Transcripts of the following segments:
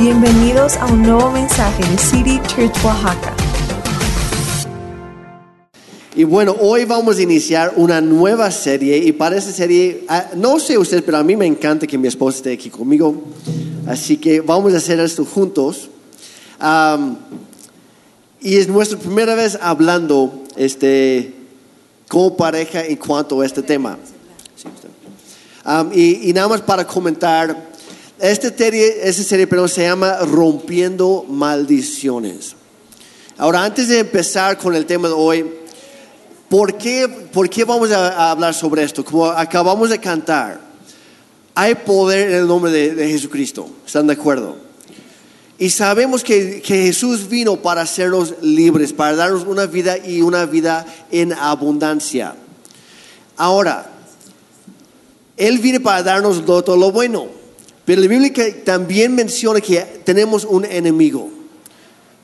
Bienvenidos a un nuevo mensaje de City Church Oaxaca. Y bueno, hoy vamos a iniciar una nueva serie y para esta serie, ah, no sé ustedes, pero a mí me encanta que mi esposa esté aquí conmigo, así que vamos a hacer esto juntos. Y es nuestra primera vez hablando este, como pareja en cuanto a este tema. Y, y nada más para comentar, esta serie, esta serie perdón, se llama Rompiendo Maldiciones. Ahora, antes de empezar con el tema de hoy, ¿por qué, por qué vamos a, a hablar sobre esto? Como acabamos de cantar, hay poder en el nombre de, de Jesucristo. ¿Están de acuerdo? Y sabemos que, que Jesús vino para hacernos libres, para darnos una vida y una vida en abundancia. Ahora, Él viene para darnos todo lo bueno. Pero la Biblia también menciona que tenemos un enemigo.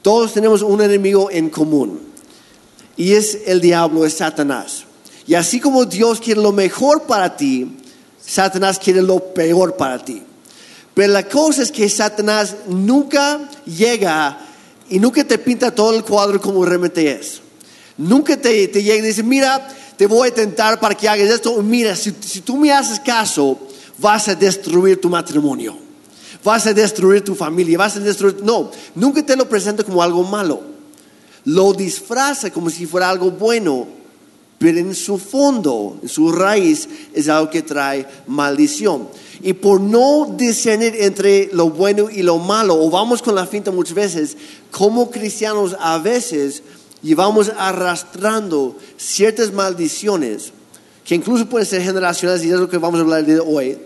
Todos tenemos un enemigo en común. Y es el diablo, es Satanás. Y así como Dios quiere lo mejor para ti, Satanás quiere lo peor para ti. Pero la cosa es que Satanás nunca llega y nunca te pinta todo el cuadro como realmente es. Nunca te, te llega y dice, mira, te voy a tentar para que hagas esto. Mira, si, si tú me haces caso, vas a destruir tu matrimonio. Vas a destruir tu familia, vas a destruir... No, nunca te lo presenta como algo malo. Lo disfraza como si fuera algo bueno, pero en su fondo, en su raíz, es algo que trae maldición. Y por no discernir entre lo bueno y lo malo, o vamos con la finta muchas veces, como cristianos a veces llevamos arrastrando ciertas maldiciones, que incluso pueden ser generacionales, y es lo que vamos a hablar de hoy.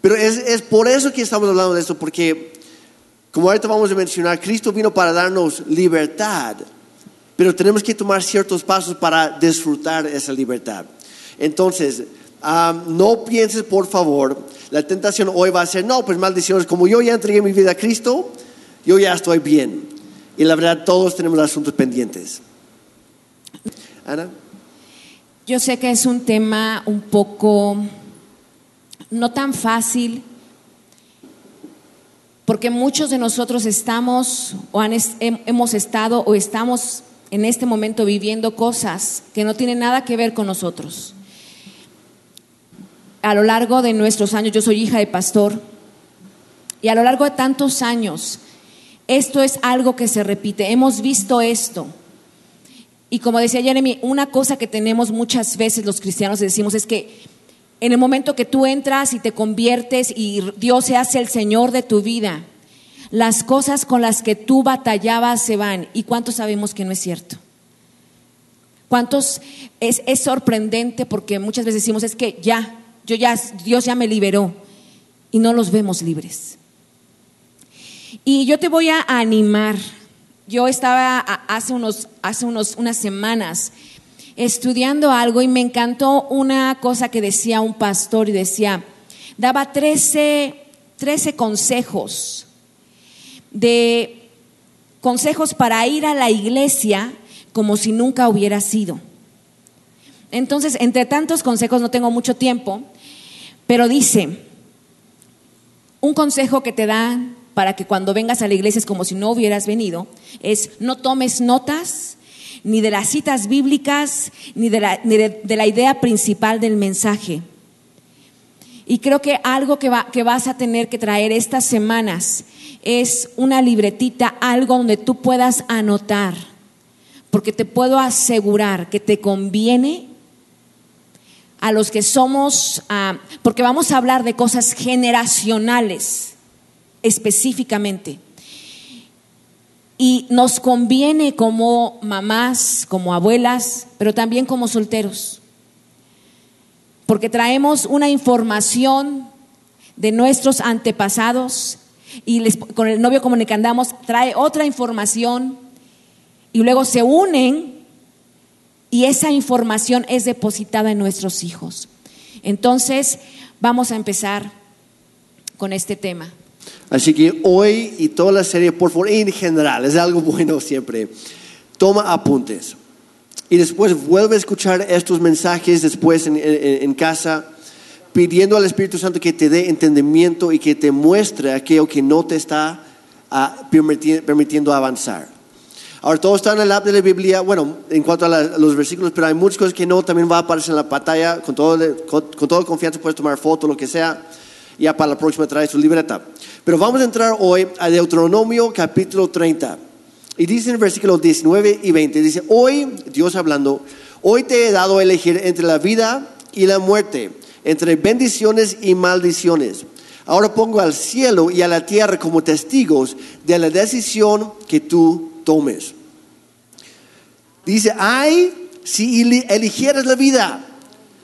Pero es, es por eso que estamos hablando de esto, porque como ahorita vamos a mencionar, Cristo vino para darnos libertad, pero tenemos que tomar ciertos pasos para disfrutar esa libertad. Entonces, am, no pienses, por favor, la tentación hoy va a ser, no, pues maldiciones, como yo ya entregué mi vida a Cristo, yo ya estoy bien. Y la verdad, todos tenemos asuntos pendientes. Ana, Yo sé que es un tema un poco no tan fácil, porque muchos de nosotros estamos o han hemos estado o estamos en este momento viviendo cosas que no tienen nada que ver con nosotros. A lo largo de nuestros años, yo soy hija de pastor, y a lo largo de tantos años, esto es algo que se repite. Hemos visto esto. Y como decía Jeremy, una cosa que tenemos muchas veces los cristianos decimos es que en el momento que tú entras y te conviertes y Dios se hace el Señor de tu vida, las cosas con las que tú batallabas se van. ¿Y cuántos sabemos que no es cierto? ¿Cuántos es, es sorprendente porque muchas veces decimos es que ya, yo ya, Dios ya me liberó y no los vemos libres? Y yo te voy a animar. Yo estaba hace, unos, hace unos, unas semanas estudiando algo y me encantó una cosa que decía un pastor y decía, daba 13, 13 consejos de consejos para ir a la iglesia como si nunca hubiera sido. Entonces, entre tantos consejos, no tengo mucho tiempo, pero dice, un consejo que te dan para que cuando vengas a la iglesia es como si no hubieras venido, es no tomes notas ni de las citas bíblicas, ni de la, ni de, de la idea principal del mensaje. Y creo que algo que, va, que vas a tener que traer estas semanas es una libretita, algo donde tú puedas anotar, porque te puedo asegurar que te conviene a los que somos, ah, porque vamos a hablar de cosas generacionales específicamente. Y nos conviene como mamás, como abuelas, pero también como solteros. Porque traemos una información de nuestros antepasados y con el novio como que andamos trae otra información y luego se unen y esa información es depositada en nuestros hijos. Entonces, vamos a empezar con este tema. Así que hoy y toda la serie, por favor, en general, es algo bueno siempre. Toma apuntes. Y después vuelve a escuchar estos mensajes después en, casa, pidiendo al Espíritu Santo que te dé entendimiento y que te muestre aquello que no te está ah, permiti- permitiendo avanzar. Ahora, todo está en el app de la Biblia, bueno, en cuanto a los versículos, pero hay muchas cosas que no, también va a aparecer en la pantalla, con, todo, con, con toda confianza puedes tomar foto, lo que sea, ya para la próxima trae su libreta. Pero vamos a entrar hoy a Deuteronomio capítulo 30. Y dice en el versículo 19 y 20, dice, hoy, Dios hablando, hoy te he dado a elegir entre la vida y la muerte, entre bendiciones y maldiciones. Ahora pongo al cielo y a la tierra como testigos de la decisión que tú tomes. Dice, ay, si eli- eligieras la vida.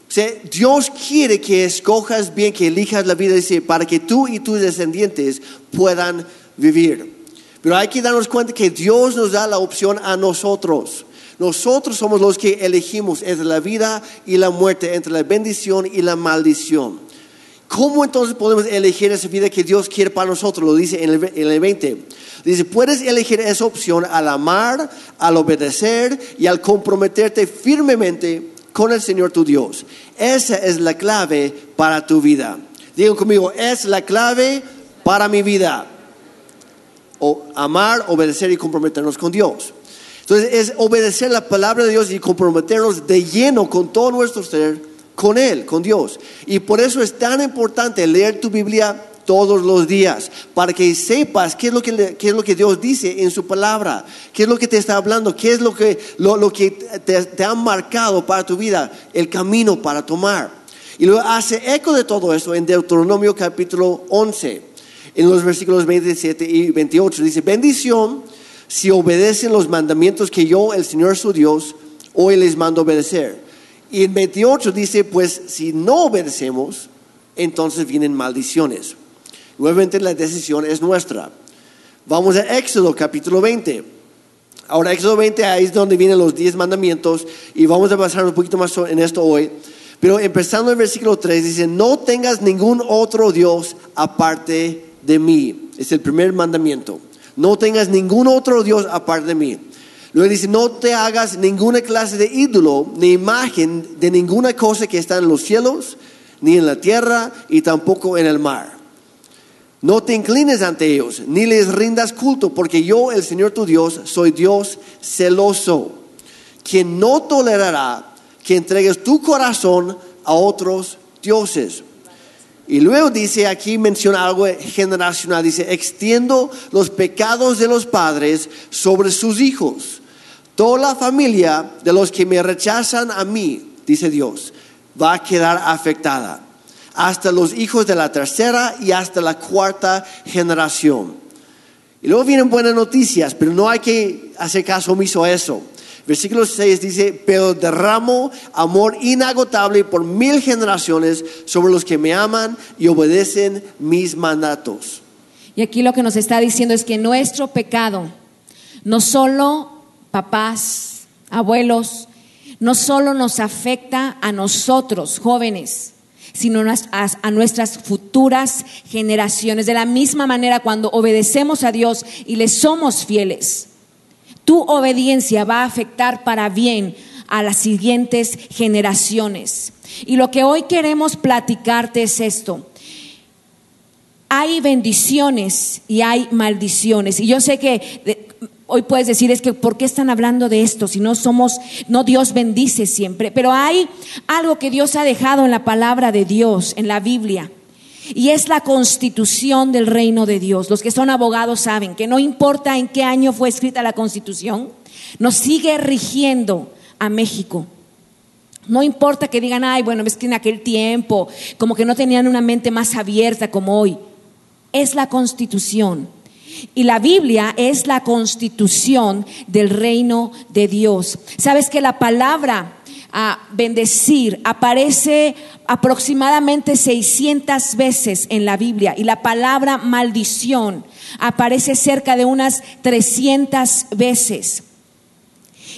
O sea, Dios quiere que escojas bien, que elijas la vida, dice, para que tú y tus descendientes puedan vivir. Pero hay que darnos cuenta que Dios nos da la opción a nosotros. Nosotros somos los que elegimos entre la vida y la muerte, entre la bendición y la maldición. ¿Cómo entonces podemos elegir esa vida que Dios quiere para nosotros? Lo dice en el, en el 20. Dice, puedes elegir esa opción al amar, al obedecer y al comprometerte firmemente con el Señor tu Dios. Esa es la clave para tu vida. Digan conmigo, es la clave para mi vida. O amar, obedecer y comprometernos con Dios. Entonces es obedecer la palabra de Dios y comprometernos de lleno con todo nuestro ser, con Él, con Dios. Y por eso es tan importante leer tu Biblia todos los días, para que sepas qué es lo que, qué es lo que Dios dice en su palabra, qué es lo que te está hablando, qué es lo que, lo, lo que te, te ha marcado para tu vida, el camino para tomar. Y luego hace eco de todo eso en Deuteronomio capítulo 11, en los versículos 27 y 28. Dice, bendición si obedecen los mandamientos que yo, el Señor su Dios, hoy les mando obedecer. Y en 28 dice, pues si no obedecemos, entonces vienen maldiciones. Nuevamente la decisión es nuestra. Vamos a Éxodo capítulo 20. Ahora Éxodo 20 ahí es donde vienen los 10 mandamientos y vamos a pasar un poquito más en esto hoy. Pero empezando en versículo 3 dice, no tengas ningún otro Dios aparte de mí. Es el primer mandamiento. No tengas ningún otro Dios aparte de mí. Luego dice, no te hagas ninguna clase de ídolo ni imagen de ninguna cosa que está en los cielos, ni en la tierra, y tampoco en el mar. No te inclines ante ellos, ni les rindas culto, porque yo, el Señor tu Dios, soy Dios celoso, quien no tolerará que entregues tu corazón a otros dioses. Y luego dice aquí, menciona algo generacional, dice, extiendo los pecados de los padres sobre sus hijos. Toda la familia de los que me rechazan a mí, dice Dios, va a quedar afectada. Hasta los hijos de la tercera y hasta la cuarta generación. Y luego vienen buenas noticias, pero no hay que hacer caso omiso a eso. Versículo 6 dice, pero derramo amor inagotable por mil generaciones sobre los que me aman y obedecen mis mandatos. Y aquí lo que nos está diciendo es que nuestro pecado, no solo papás, abuelos, no solo nos afecta a nosotros, jóvenes, sino a, nuestras futuras generaciones. De la misma manera, cuando obedecemos a Dios y le somos fieles, tu obediencia va a afectar para bien a las siguientes generaciones. Y lo que hoy queremos platicarte es esto. Hay bendiciones y hay maldiciones. Y yo sé que hoy puedes decir es que ¿por qué están hablando de esto si no somos no Dios bendice siempre, pero hay algo que Dios ha dejado en la palabra de Dios, en la Biblia. Y es la constitución del reino de Dios. Los que son abogados saben que no importa en qué año fue escrita la constitución, nos sigue rigiendo a México. No importa que digan, ay, bueno, es que en aquel tiempo, como que no tenían una mente más abierta como hoy. Es la constitución. Y la Biblia es la constitución del reino de Dios. Sabes que la palabra a bendecir aparece aproximadamente 600 veces en la Biblia y la palabra maldición aparece cerca de unas 300 veces.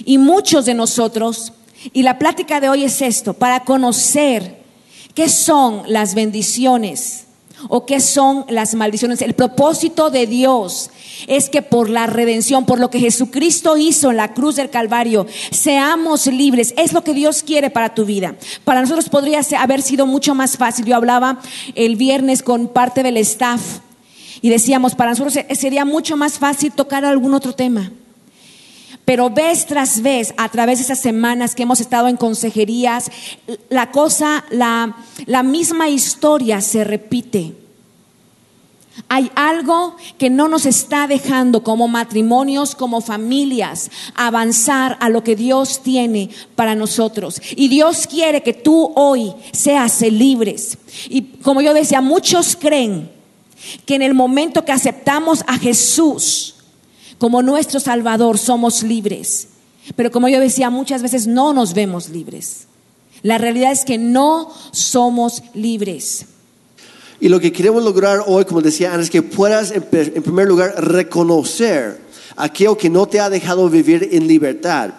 Y muchos de nosotros, y la plática de hoy es esto, para conocer qué son las bendiciones o qué son las maldiciones. El propósito de Dios es que por la redención, por lo que Jesucristo hizo en la cruz del Calvario, seamos libres. Es lo que Dios quiere para tu vida. Para nosotros podría haber sido mucho más fácil. Yo hablaba el viernes con parte del staff Y decíamos, para nosotros se- sería mucho más fácil tocar algún otro tema. Pero vez tras vez, a través de esas semanas que hemos estado en consejerías, la cosa, la, la misma historia se repite. Hay algo que no nos está dejando como matrimonios, como familias, avanzar a lo que Dios tiene para nosotros. Y Dios quiere que tú hoy seas libres. Y como yo decía, muchos creen que en el momento que aceptamos a Jesús como nuestro Salvador somos libres. Pero como yo decía, muchas veces no nos vemos libres. La realidad es que no somos libres. Y lo que queremos lograr hoy, como decía antes, es que puedas en primer lugar reconocer aquello que no te ha dejado vivir en libertad.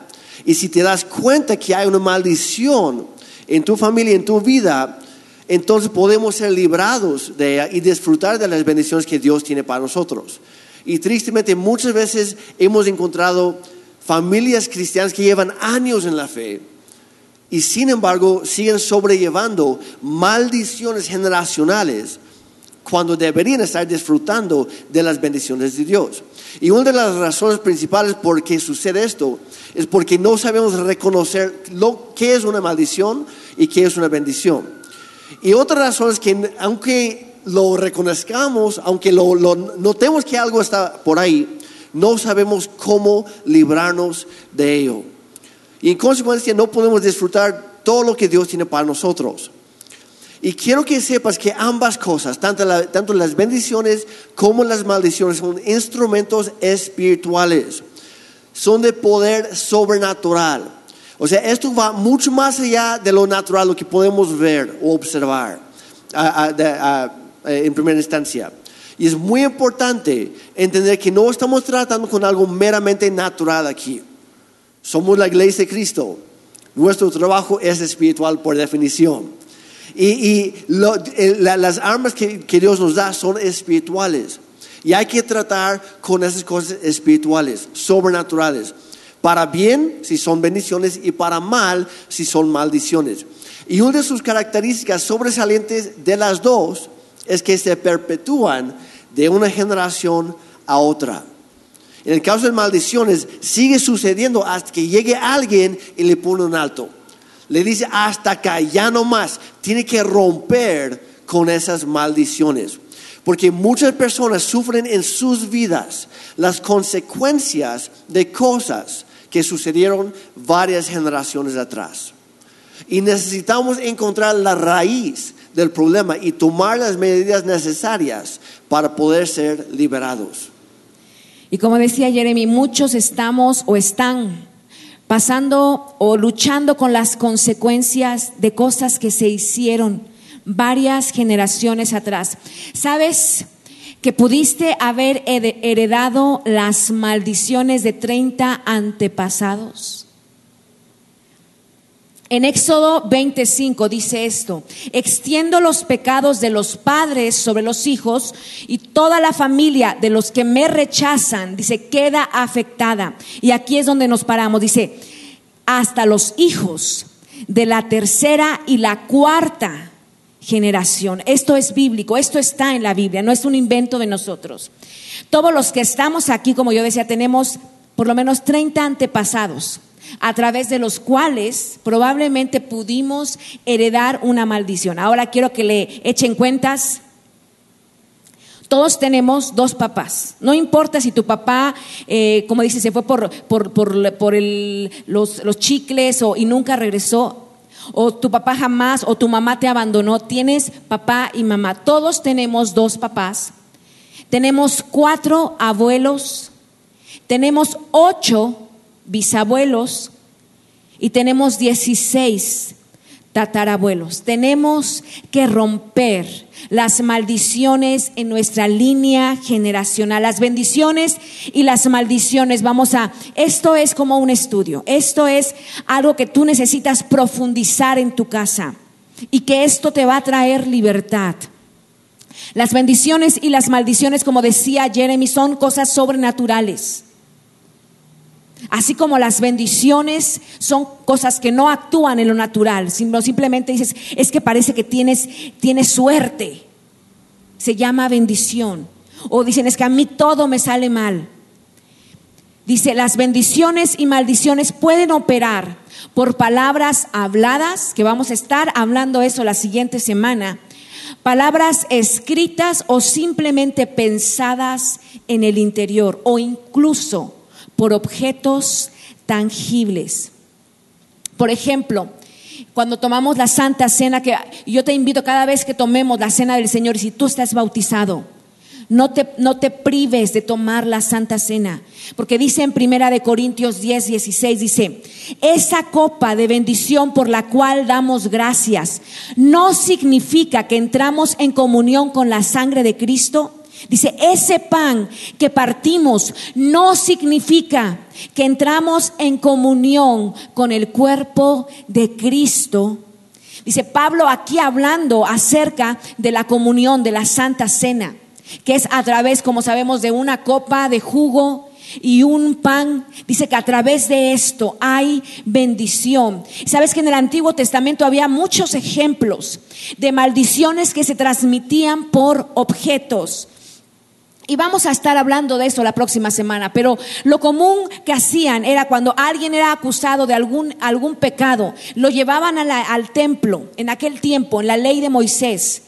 Y si te das cuenta que hay una maldición en tu familia, en tu vida, entonces podemos ser librados de ella y disfrutar de las bendiciones que Dios tiene para nosotros. Y tristemente muchas veces hemos encontrado familias cristianas que llevan años en la fe, y sin embargo siguen sobrellevando maldiciones generacionales cuando deberían estar disfrutando de las bendiciones de Dios. Y una de las razones principales por qué sucede esto es porque no sabemos reconocer lo que es una maldición y qué es una bendición. Y otra razón es que aunque lo reconozcamos, aunque lo, notemos que algo está por ahí, no sabemos cómo librarnos de ello. Y en consecuencia no podemos disfrutar todo lo que Dios tiene para nosotros. Y quiero que sepas que ambas cosas, tanto, tanto las bendiciones como las maldiciones, son instrumentos espirituales. Son de poder sobrenatural. O sea, esto va mucho más allá de lo natural, lo que podemos ver o observar eh, en primera instancia. Y es muy importante entender que no estamos tratando con algo meramente natural aquí. Somos la iglesia de Cristo. Nuestro trabajo es espiritual por definición. Y, y lo- eh, la- las armas que, que Dios nos da son espirituales. Y hay que tratar con esas cosas espirituales, sobrenaturales. Para bien, si son bendiciones, y para mal, si son maldiciones. Y una de sus características sobresalientes de las dos es que se perpetúan de una generación a otra. En el caso de maldiciones, sigue sucediendo hasta que llegue alguien y le pone un alto. Le dice, hasta acá, ya no más. Tiene que romper con esas maldiciones. Porque muchas personas sufren en sus vidas las consecuencias de cosas que sucedieron varias generaciones atrás. Y necesitamos encontrar la raíz del problema y tomar las medidas necesarias para poder ser liberados. Y como decía Jeremy, muchos estamos o están pasando o luchando con las consecuencias de cosas que se hicieron varias generaciones atrás. ¿Sabes que pudiste haber heredado las maldiciones de 30 antepasados? En Éxodo 25 dice esto, extiendo los pecados de los padres sobre los hijos y toda la familia de los que me rechazan, dice, queda afectada. Y aquí es donde nos paramos, dice, hasta los hijos de la tercera y la cuarta generación. Esto es bíblico, esto está en la Biblia, no es un invento de nosotros. Todos los que estamos aquí, como yo decía, tenemos por lo menos 30 antepasados a través de los cuales probablemente pudimos heredar una maldición. Ahora quiero que le echen cuentas. Todos tenemos dos papás. No importa si tu papá, eh, como dice, se fue por, por, por- el- los, los chicles o, y nunca regresó. O tu papá jamás, o tu mamá te abandonó. Tienes papá y mamá. Todos tenemos dos papás. Tenemos cuatro abuelos. Tenemos ocho bisabuelos y tenemos 16 tatarabuelos. Tenemos que romper las maldiciones en nuestra línea generacional, las bendiciones y las maldiciones. Vamos a, esto es como un estudio, esto es algo que tú necesitas profundizar en tu casa y que esto te va a traer libertad. Las bendiciones y las maldiciones, como decía Jeremy, son cosas sobrenaturales. Así como las bendiciones son cosas que no actúan en lo natural, sino simplemente dices, es que parece que tienes, tienes suerte. Se llama bendición. O dicen, es que a mí todo me sale mal. Dice, las bendiciones y maldiciones pueden operar por palabras habladas, que vamos a estar hablando eso la siguiente semana, palabras escritas o simplemente pensadas en el interior, o incluso por objetos tangibles. Por ejemplo, cuando tomamos la Santa Cena, que yo te invito cada vez que tomemos la Cena del Señor, si tú estás bautizado, no te, no te prives de tomar la Santa Cena, porque dice en Primera de Corintios 10, 16, dice, esa copa de bendición por la cual damos gracias no significa que entramos en comunión con la sangre de Cristo. Dice, ese pan que partimos no significa que entramos en comunión con el cuerpo de Cristo. Dice Pablo aquí hablando acerca de la comunión, de la Santa Cena que es a través, como sabemos, de una copa de jugo y un pan. Dice que a través de esto hay bendición. Sabes que en el Antiguo Testamento había muchos ejemplos de maldiciones que se transmitían por objetos. Y vamos a estar hablando de eso la próxima semana, pero lo común que hacían era cuando alguien era acusado de algún, algún pecado, lo llevaban al templo en aquel tiempo, en la ley de Moisés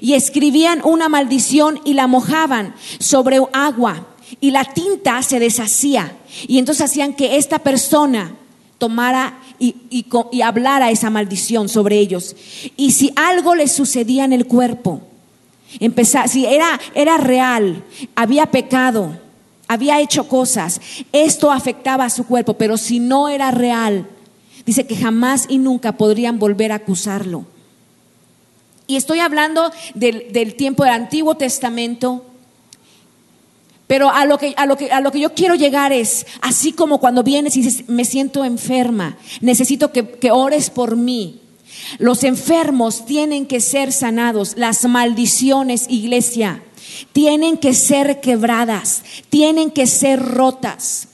y escribían una maldición y la mojaban sobre agua y la tinta se deshacía. Y entonces hacían que esta persona tomara y, y, hablara esa maldición sobre ellos. Y si algo les sucedía en el cuerpo, empezar, si era, era real, había pecado, había hecho cosas, esto afectaba a su cuerpo, pero si no era real, dice que jamás y nunca podrían volver a acusarlo. Y estoy hablando del, tiempo del Antiguo Testamento. Pero a lo, que, a, lo que, a lo que yo quiero llegar es, así como cuando vienes y dices, me siento enferma, necesito que, que ores por mí. Los enfermos tienen que ser sanados, las maldiciones, iglesia, tienen que ser quebradas, tienen que ser rotas.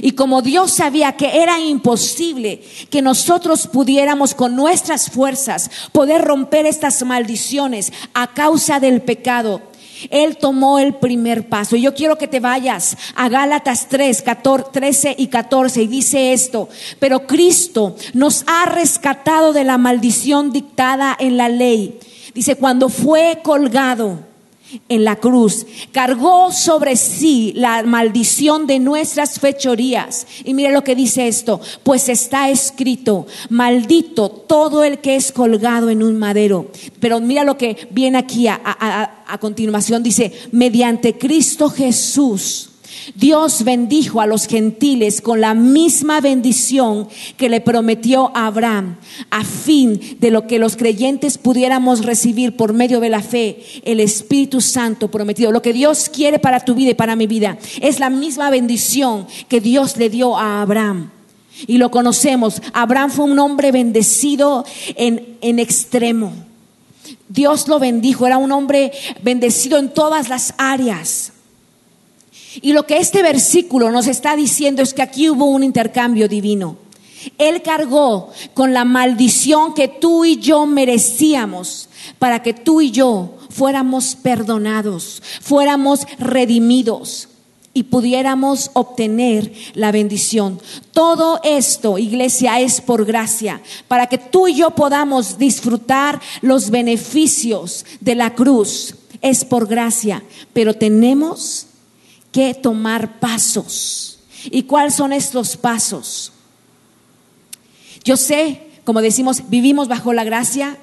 Y como Dios sabía que era imposible que nosotros pudiéramos con nuestras fuerzas poder romper estas maldiciones a causa del pecado, Él tomó el primer paso. Y yo quiero que te vayas a Gálatas 3, 13 y 14 y dice esto, pero Cristo nos ha rescatado de la maldición dictada en la ley. Dice, cuando fue colgado en la cruz, cargó sobre sí la maldición de nuestras fechorías. Y mire lo que dice esto, pues está escrito, maldito todo el que es colgado en un madero. Pero mira lo que viene aquí a, a continuación, dice, mediante Cristo Jesús Dios bendijo a los gentiles con la misma bendición que le prometió a Abraham, a fin de lo que los creyentes pudiéramos recibir por medio de la fe, el Espíritu Santo prometido. Lo que Dios quiere para tu vida y para mi vida es la misma bendición que Dios le dio a Abraham. Y lo conocemos. Abraham fue un hombre bendecido en, en extremo. Dios lo bendijo, era un hombre bendecido en todas las áreas. Y lo que este versículo nos está diciendo es que aquí hubo un intercambio divino. Él cargó con la maldición que tú y yo merecíamos para que tú y yo fuéramos perdonados, fuéramos redimidos y pudiéramos obtener la bendición. Todo esto, iglesia, es por gracia, para que tú y yo podamos disfrutar los beneficios de la cruz. Es por gracia, pero tenemos que tomar pasos. ¿Y cuáles son estos pasos? Yo sé, como decimos, vivimos bajo la gracia,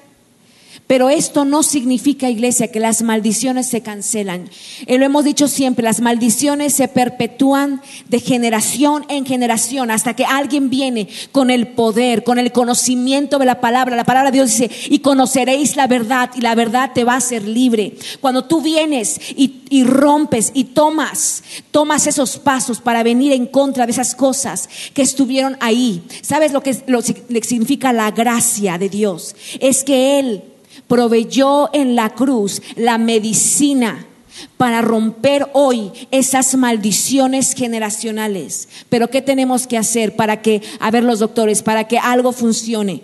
pero esto no significa, iglesia, que las maldiciones se cancelan. Eh, lo hemos dicho siempre, las maldiciones se perpetúan de generación en generación hasta que alguien viene con el poder, con el conocimiento de la palabra. La palabra de Dios dice, y conoceréis la verdad y la verdad te va a hacer libre. Cuando tú vienes y, rompes y tomas, tomas esos pasos para venir en contra de esas cosas que estuvieron ahí. ¿Sabes lo que significa la gracia de Dios? Es que Él proveyó en la cruz la medicina para romper hoy esas maldiciones generacionales. Pero ¿qué tenemos que hacer para que, a ver los doctores, para que algo funcione?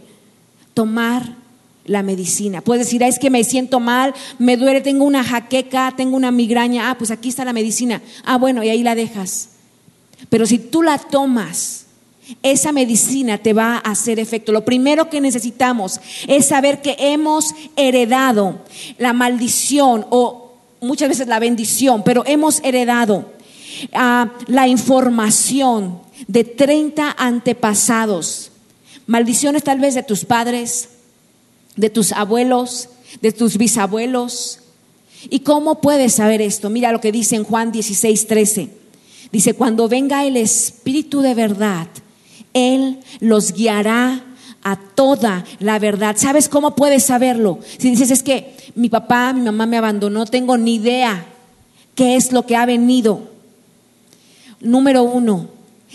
Tomar la medicina. Puedes decir, ah, es que me siento mal, me duele, tengo una jaqueca, tengo una migraña. Ah, pues aquí está la medicina. Ah, bueno, y ahí la dejas. Pero si tú la tomas, esa medicina te va a hacer efecto. Lo primero que necesitamos es saber que hemos heredado la maldición o muchas veces la bendición, pero hemos heredado ah, la información de 30 antepasados. Maldiciones tal vez de tus padres, de tus abuelos, de tus bisabuelos. ¿Y cómo puedes saber esto? Mira lo que dice en Juan 16, 13. Dice, cuando venga el Espíritu de verdad, Él los guiará a toda la verdad. ¿Sabes cómo puedes saberlo? Si dices, es que mi papá, mi mamá me abandonó, tengo ni idea qué es lo que ha venido. Número uno,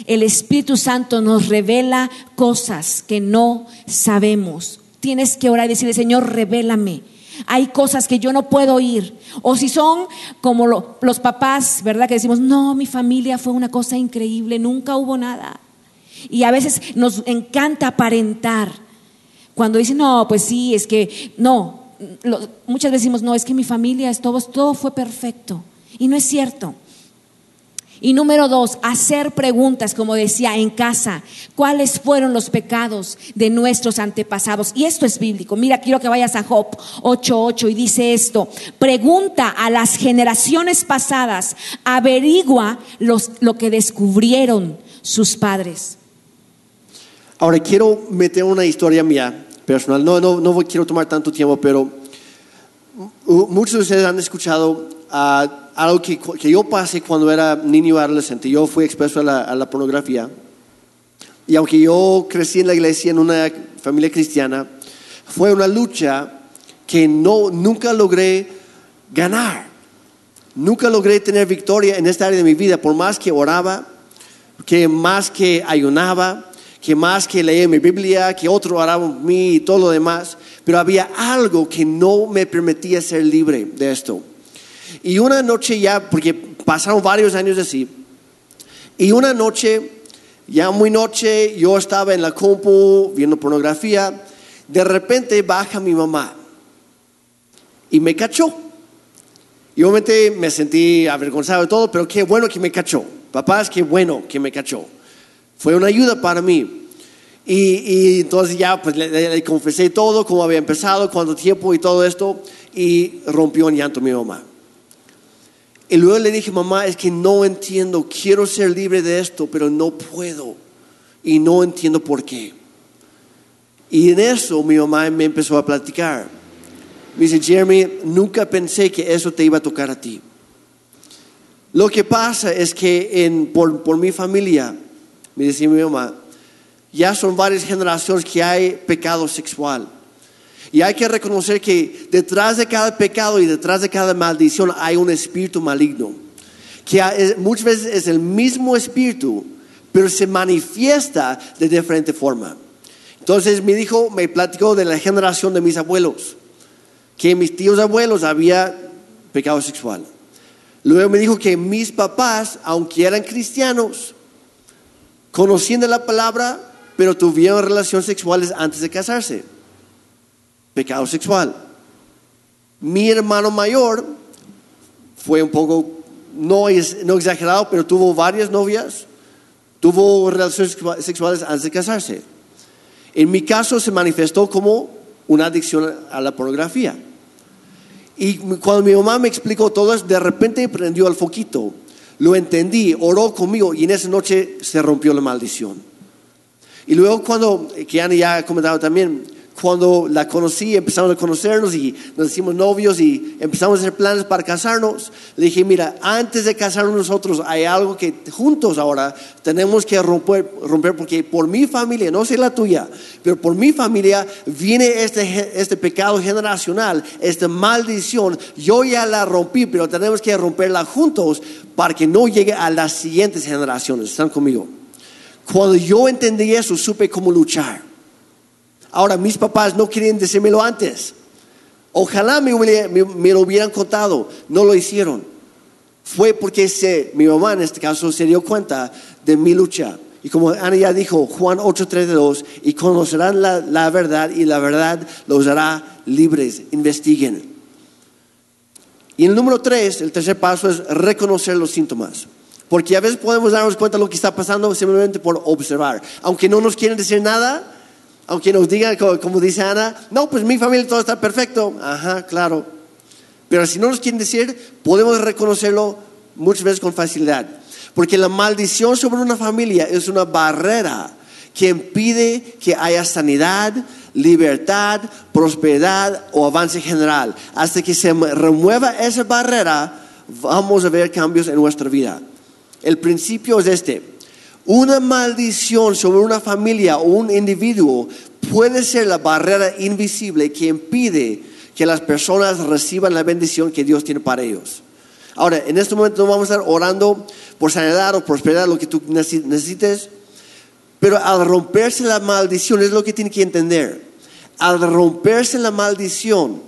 el Espíritu Santo nos revela cosas que no sabemos tienes que orar y decirle, Señor, revélame. Hay cosas que yo no puedo oír. O si son como los papás, ¿verdad? Que decimos, no, mi familia fue una cosa increíble, nunca hubo nada. Y a veces nos encanta aparentar. Cuando dicen, no, pues sí, es que, no, muchas veces decimos, no, es que mi familia, es todo, todo fue perfecto. Y no es cierto. Y número dos, hacer preguntas, como decía, en casa. ¿Cuáles fueron los pecados de nuestros antepasados? Y esto es bíblico. Mira, quiero que vayas a Job 8.8 y dice esto. Pregunta a las generaciones pasadas, averigua lo que descubrieron sus padres. Ahora quiero meter una historia mía personal. No, no, no quiero tomar tanto tiempo, pero muchos de ustedes han escuchado a algo que, yo pasé cuando era niño adolescente. Yo fui expuesto a la, a la, pornografía. Y aunque yo crecí en la iglesia, en una familia cristiana, fue una lucha que no, nunca logré ganar. Nunca logré tener victoria en esta área de mi vida, por más que oraba, que más que ayunaba, que más que leía mi Biblia, que otro oraba por mí y todo lo demás. Pero había algo que no me permitía ser libre de esto. Y una noche ya, porque pasaron varios años así, y una noche, ya muy noche, yo estaba en la compu viendo pornografía, de repente baja mi mamá y me cachó. Y obviamente me sentí avergonzado de todo, pero qué bueno que me cachó. Papás, qué bueno que me cachó. Fue una ayuda para mí. Y, entonces ya pues le, le, confesé todo, cómo había empezado, cuánto tiempo y todo esto, y rompió en llanto mi mamá. Y luego le dije, mamá, es que no entiendo, quiero ser libre de esto, pero no puedo. Y no entiendo por qué. Y en eso mi mamá me empezó a platicar. Me dice, Jeremy, nunca pensé que eso te iba a tocar a ti. Lo que pasa es que en, por, por mi familia, me decía mi mamá, ya son varias generaciones que hay pecado sexual. Y hay que reconocer que detrás de cada pecado y detrás de cada maldición hay un espíritu maligno. Que muchas veces es el mismo espíritu, pero se manifiesta de diferente forma. Entonces me dijo, me platicó de la generación de mis abuelos, que mis tíos abuelos había pecado sexual. Luego me dijo que mis papás, aunque eran cristianos, conociendo la palabra, pero tuvieron relaciones sexuales antes de casarse pecado sexual. Mi hermano mayor fue un poco, no, exagerado, pero tuvo varias novias, tuvo relaciones sexuales antes de casarse. En mi caso se manifestó como una adicción a la pornografía. Y cuando mi mamá me explicó todo eso, de repente prendió el foquito. Lo entendí, oró conmigo y en esa noche se rompió la maldición. Y luego cuando, que Ana ya ha comentado también, cuando la conocí, empezamos a conocernos y nos hicimos novios y empezamos a hacer planes para casarnos, le dije, mira, antes de casarnos nosotros hay algo que juntos ahora tenemos que romper, romper porque por mi familia, no sé la tuya, pero por mi familia viene este, este pecado generacional, esta maldición, yo ya la rompí, pero tenemos que romperla juntos para que no llegue a las siguientes generaciones. ¿Están conmigo? Cuando yo entendí eso, supe cómo luchar. Ahora, mis papás no querían decírmelo antes. Ojalá me, lo hubieran contado. No lo hicieron. Fue porque mi mamá en este caso se dio cuenta de mi lucha. Y como Ana ya dijo, Juan 8:32, y conocerán la, la verdad y la verdad los hará libres. Investiguen. Y el número tres, el tercer paso es reconocer los síntomas. Porque a veces podemos darnos cuenta de lo que está pasando simplemente por observar. Aunque no nos quieren decir nada, aunque nos digan, co- como dice Ana, no, pues mi familia todo está perfecto. Ajá, claro. Pero si no nos quieren decir, podemos reconocerlo muchas veces con facilidad. Porque la maldición sobre una familia es una barrera que impide que haya sanidad, libertad, prosperidad o avance general. Hasta que se remueva esa barrera, vamos a ver cambios en nuestra vida. El principio es este. Una maldición sobre una familia o un individuo puede ser la barrera invisible que impide que las personas reciban la bendición que Dios tiene para ellos. Ahora, en este momento no vamos a estar orando por sanidad o prosperidad, lo que tú necesi- necesites, pero al romperse la maldición, es lo que tiene que entender. Al romperse la maldición,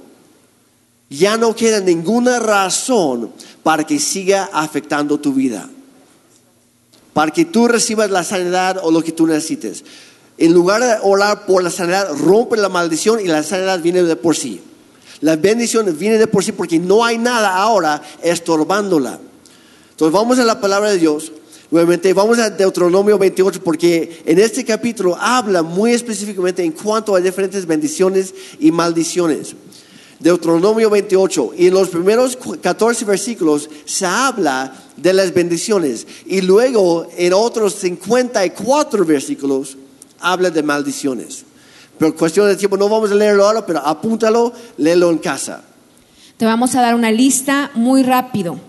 ya no queda ninguna razón para que siga afectando tu vida. Para que tú recibas la sanidad o lo que tú necesites. En lugar de orar por la sanidad, rompe la maldición y la sanidad viene de por sí. La bendición viene de por sí porque no hay nada ahora estorbándola. Entonces vamos a la palabra de Dios. Nuevamente vamos a Deuteronomio 28 porque en este capítulo habla muy específicamente en cuanto a diferentes bendiciones y maldiciones. Deuteronomio 28 y en los primeros 14 versículos se habla de las bendiciones y luego en otros 54 versículos habla de maldiciones. Pero cuestión de tiempo, no vamos a leerlo ahora, pero apúntalo, léelo en casa. Te vamos a dar una lista muy rápido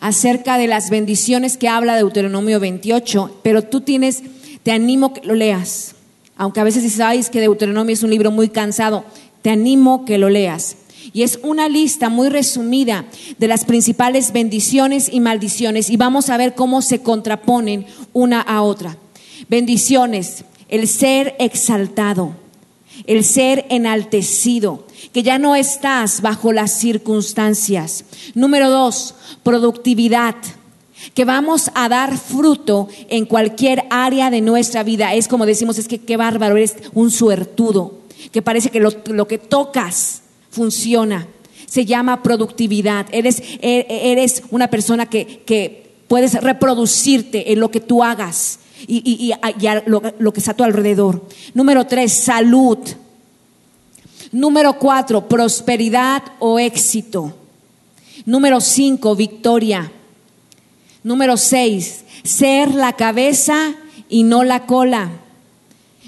acerca de las bendiciones que habla Deuteronomio 28, pero tú tienes, te animo que lo leas. Aunque a veces dices, ay, es que Deuteronomio es un libro muy cansado, te animo que lo leas. Y es una lista muy resumida de las principales bendiciones y maldiciones. Y vamos a ver cómo se contraponen una a otra. Bendiciones, el ser exaltado, el ser enaltecido, que ya no estás bajo las circunstancias. Número dos, productividad, que vamos a dar fruto en cualquier área de nuestra vida. Es como decimos, es que qué bárbaro, eres un suertudo, que parece que lo, lo que tocas funciona. Se llama productividad. Eres, e- eres una persona que, que puedes reproducirte en lo que tú hagas y, y- y y lo, lo que está a tu alrededor. Número tres, salud. Número cuatro, prosperidad o éxito. Número cinco, victoria. Número seis, ser la cabeza y no la cola.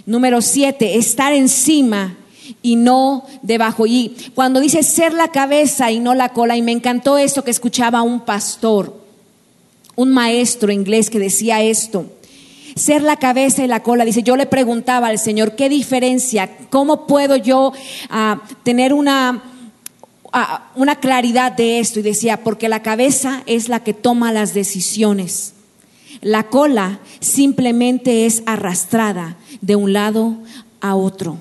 Número siete, estar encima y no debajo. Y cuando dice ser la cabeza y no la cola, y me encantó esto que escuchaba un pastor, un maestro inglés que decía esto. Ser la cabeza y la cola. Dice, yo le preguntaba al Señor, ¿qué diferencia? ¿Cómo puedo yo ah, tener una, ah, una claridad de esto? Y decía, porque la cabeza es la que toma las decisiones. La cola simplemente es arrastrada de un lado a otro.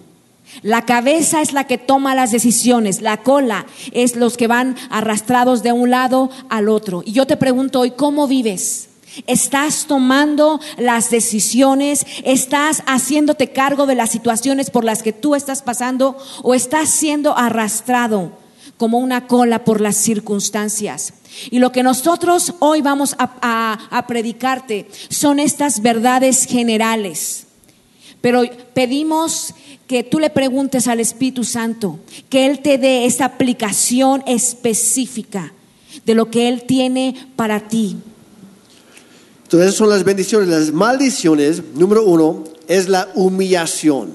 La cabeza es la que toma las decisiones, la cola es los que van arrastrados de un lado al otro. Y yo te pregunto hoy, ¿cómo vives? ¿Estás tomando las decisiones? ¿Estás haciéndote cargo de las situaciones por las que tú estás pasando? ¿O estás siendo arrastrado como una cola por las circunstancias? Y lo que nosotros hoy vamos a, a- predicarte son estas verdades generales. Pero pedimos que tú le preguntes al Espíritu Santo, que Él te dé esa aplicación específica de lo que Él tiene para ti. Entonces, son las bendiciones. Las maldiciones, número uno, es la humillación.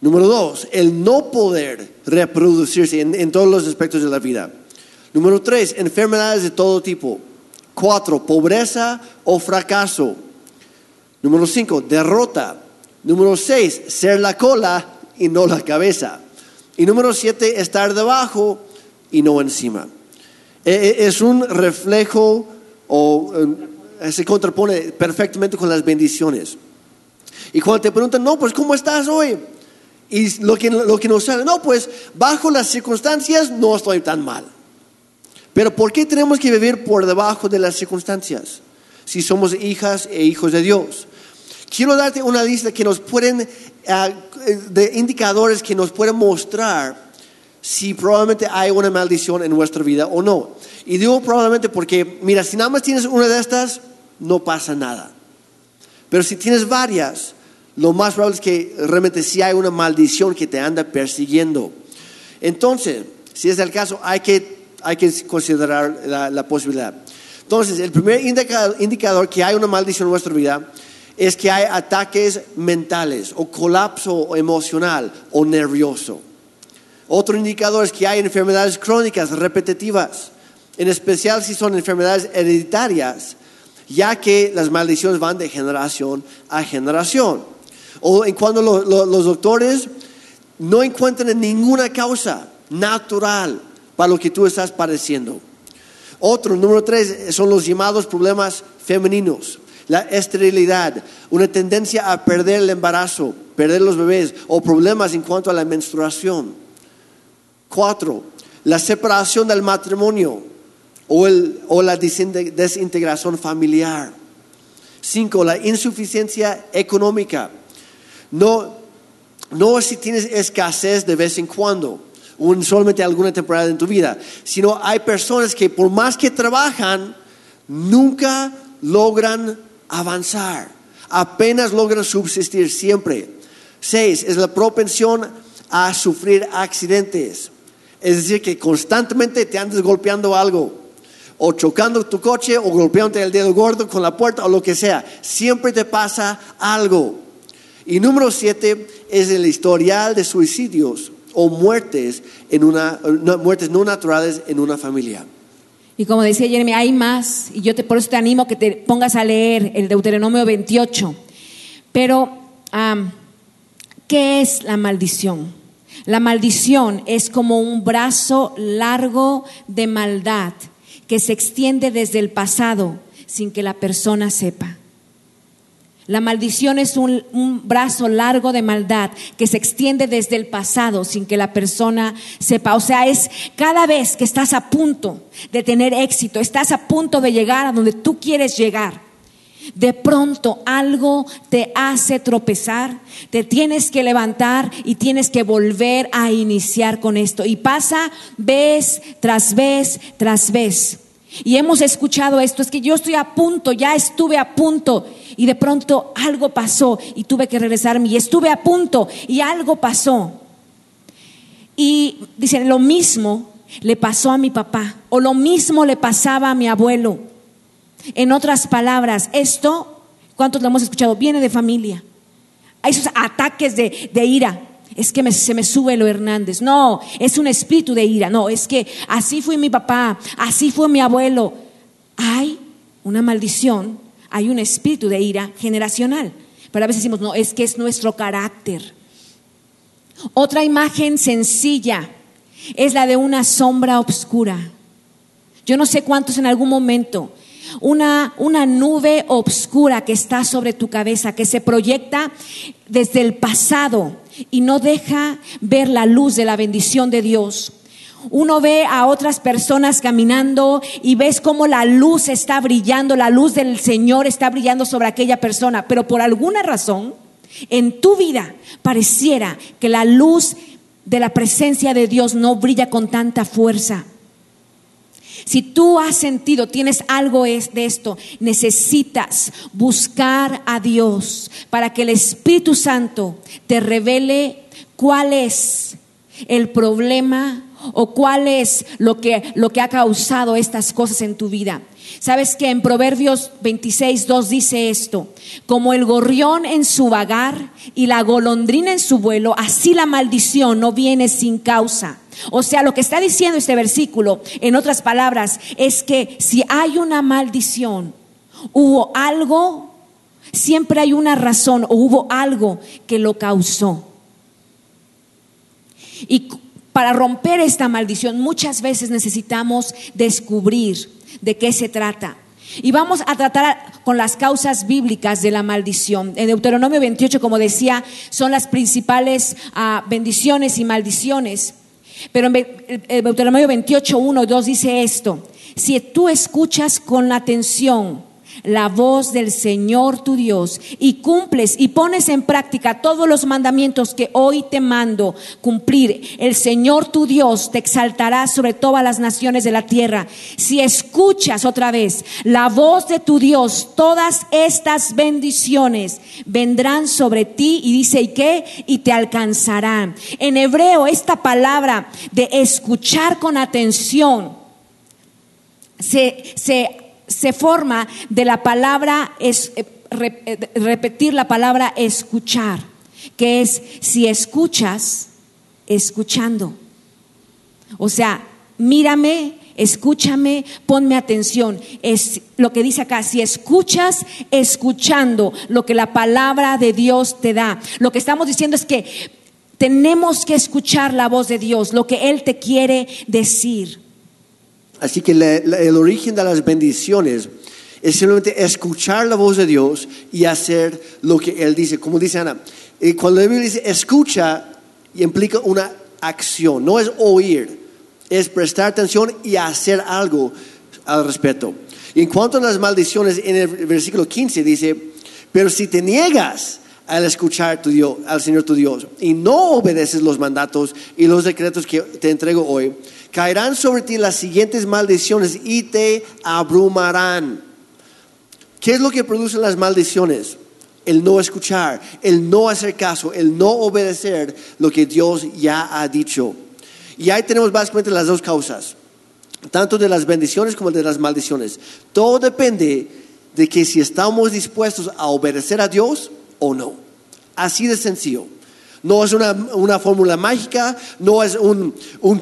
Número dos, el no poder reproducirse en, en todos los aspectos de la vida. Número tres, enfermedades de todo tipo. Cuatro, pobreza o fracaso. Número cinco, derrota. Número seis, ser la cola y no la cabeza. Y número siete, estar debajo y no encima. E- e- Es un reflejo o eh, se contrapone perfectamente con las bendiciones. Y cuando te preguntan, no, pues ¿cómo estás hoy? Y lo que, lo que nos sale, no, pues bajo las circunstancias no estoy tan mal. Pero ¿por qué tenemos que vivir por debajo de las circunstancias? Si somos hijas e hijos de Dios. Quiero darte una lista que nos pueden, ah, de indicadores que nos pueden mostrar si probablemente hay una maldición en nuestra vida o no. Y digo probablemente porque, mira, si nada más tienes una de estas, no pasa nada. Pero si tienes varias, lo más probable es que realmente sí hay una maldición que te anda persiguiendo. Entonces, si es el caso, hay que, hay que considerar la, posibilidad. Entonces, el primer indicador, indicador que hay una maldición en nuestra vida es que hay ataques mentales o colapso emocional o nervioso. Otro indicador es que hay enfermedades crónicas repetitivas, en especial si son enfermedades hereditarias, ya que las maldiciones van de generación a generación. O en cuando lo- lo- los doctores no encuentran ninguna causa natural para lo que tú estás padeciendo. Otro, número tres, son los llamados problemas femeninos. La esterilidad, una tendencia a perder el embarazo, perder los bebés o problemas en cuanto a la menstruación. Cuatro, la separación del matrimonio o, el- o la desinte- desintegración familiar. Cinco, la insuficiencia económica. No, no si tienes escasez de vez en cuando, o en solamente alguna temporada en tu vida, sino hay personas que por más que trabajan, nunca logran avanzar, apenas logran subsistir siempre. Seis, es la propensión a sufrir accidentes, es decir, que constantemente te andes golpeando algo, o chocando tu coche, o golpeándote el dedo gordo con la puerta, o lo que sea, siempre te pasa algo. Y número siete es el historial de suicidios o muertes, en una, muertes no naturales en una familia. Y como decía Jeremy, hay más, y yo te, por eso te animo a que te pongas a leer el Deuteronomio 28. Pero, ¿qué es la maldición? La maldición es como un brazo largo de maldad que se extiende desde el pasado sin que la persona sepa. La maldición es un, brazo largo de maldad que se extiende desde el pasado sin que la persona sepa. O sea, es cada vez que estás a punto de tener éxito, estás a punto de llegar a donde tú quieres llegar. De pronto algo te hace tropezar, te tienes que levantar y tienes que volver a iniciar con esto. Y pasa vez tras vez tras vez. Y hemos escuchado esto, es que yo estoy a punto, ya estuve a punto y de pronto algo pasó y tuve que regresarme y estuve a punto y algo pasó. Y dicen, lo mismo le pasó a mi papá o lo mismo le pasaba a mi abuelo. En otras palabras, esto, ¿cuántos lo hemos escuchado? Viene de familia. Hay esos ataques de, de ira. Es que me- se me sube lo Hernández. No, es un espíritu de ira. No, es que así fue mi papá, así fue mi abuelo. Hay una maldición, hay un espíritu de ira generacional. Pero a veces decimos, no, es que es nuestro carácter. Otra imagen sencilla es la de una sombra oscura. Yo no sé cuántos en algún momento, una, una nube oscura que está sobre tu cabeza, que se proyecta desde el pasado y no deja ver la luz de la bendición de Dios. Uno ve a otras personas caminando y ves cómo la luz está brillando, la luz del Señor está brillando sobre aquella persona, pero por alguna razón en tu vida pareciera que la luz de la presencia de Dios no brilla con tanta fuerza. Si tú has sentido, tienes algo de esto, necesitas buscar a Dios para que el Espíritu Santo te revele cuál es el problema o cuál es lo que, lo que ha causado estas cosas en tu vida. Sabes que en Proverbios 26, 2 dice esto, como el gorrión en su vagar y la golondrina en su vuelo, así la maldición no viene sin causa. O sea, lo que está diciendo este versículo, en otras palabras, es que si hay una maldición, hubo algo, siempre hay una razón o hubo algo que lo causó. Y para romper esta maldición muchas veces necesitamos descubrir de qué se trata. Y vamos a tratar con las causas bíblicas de la maldición. En Deuteronomio 28, como decía, son las principales ah, bendiciones y maldiciones. Pero en el Deuteronomio 28, 1 y 2 dice esto. Si tú escuchas con atención la voz del Señor tu Dios y cumples y pones en práctica todos los mandamientos que hoy te mando cumplir, el Señor tu Dios te exaltará sobre todas las naciones de la tierra. Si escuchas otra vez la voz de tu Dios, todas estas bendiciones vendrán sobre ti y dice, ¿y qué? Y te alcanzarán. En hebreo, esta palabra de escuchar con atención se, se se forma de la palabra, es, eh, eh, repetir la palabra escuchar, que es si escuchas, escuchando. O sea, mírame, escúchame, ponme atención. Es lo que dice acá, si escuchas, escuchando lo que la palabra de Dios te da. Lo que estamos diciendo es que tenemos que escuchar la voz de Dios, lo que Él te quiere decir. Así que el origen de las bendiciones es simplemente escuchar la voz de Dios y hacer lo que Él dice. Como dice Ana, eh, cuando la Biblia dice escucha, implica una acción, no es oír, es prestar atención y hacer algo al respecto. Y en cuanto a las maldiciones, en el versículo 15 dice, pero si te niegas al escuchar tu Dios, al Señor tu Dios y no obedeces los mandatos y los decretos que te entrego hoy, caerán sobre ti las siguientes maldiciones y te abrumarán. ¿Qué es lo que producen las maldiciones? El no escuchar, el no hacer caso, el no obedecer lo que Dios ya ha dicho. Y ahí tenemos básicamente las dos causas, tanto de las bendiciones como de las maldiciones. Todo depende de que si estamos dispuestos a obedecer a Dios o no. Así de sencillo. No es una, fórmula mágica, no es un,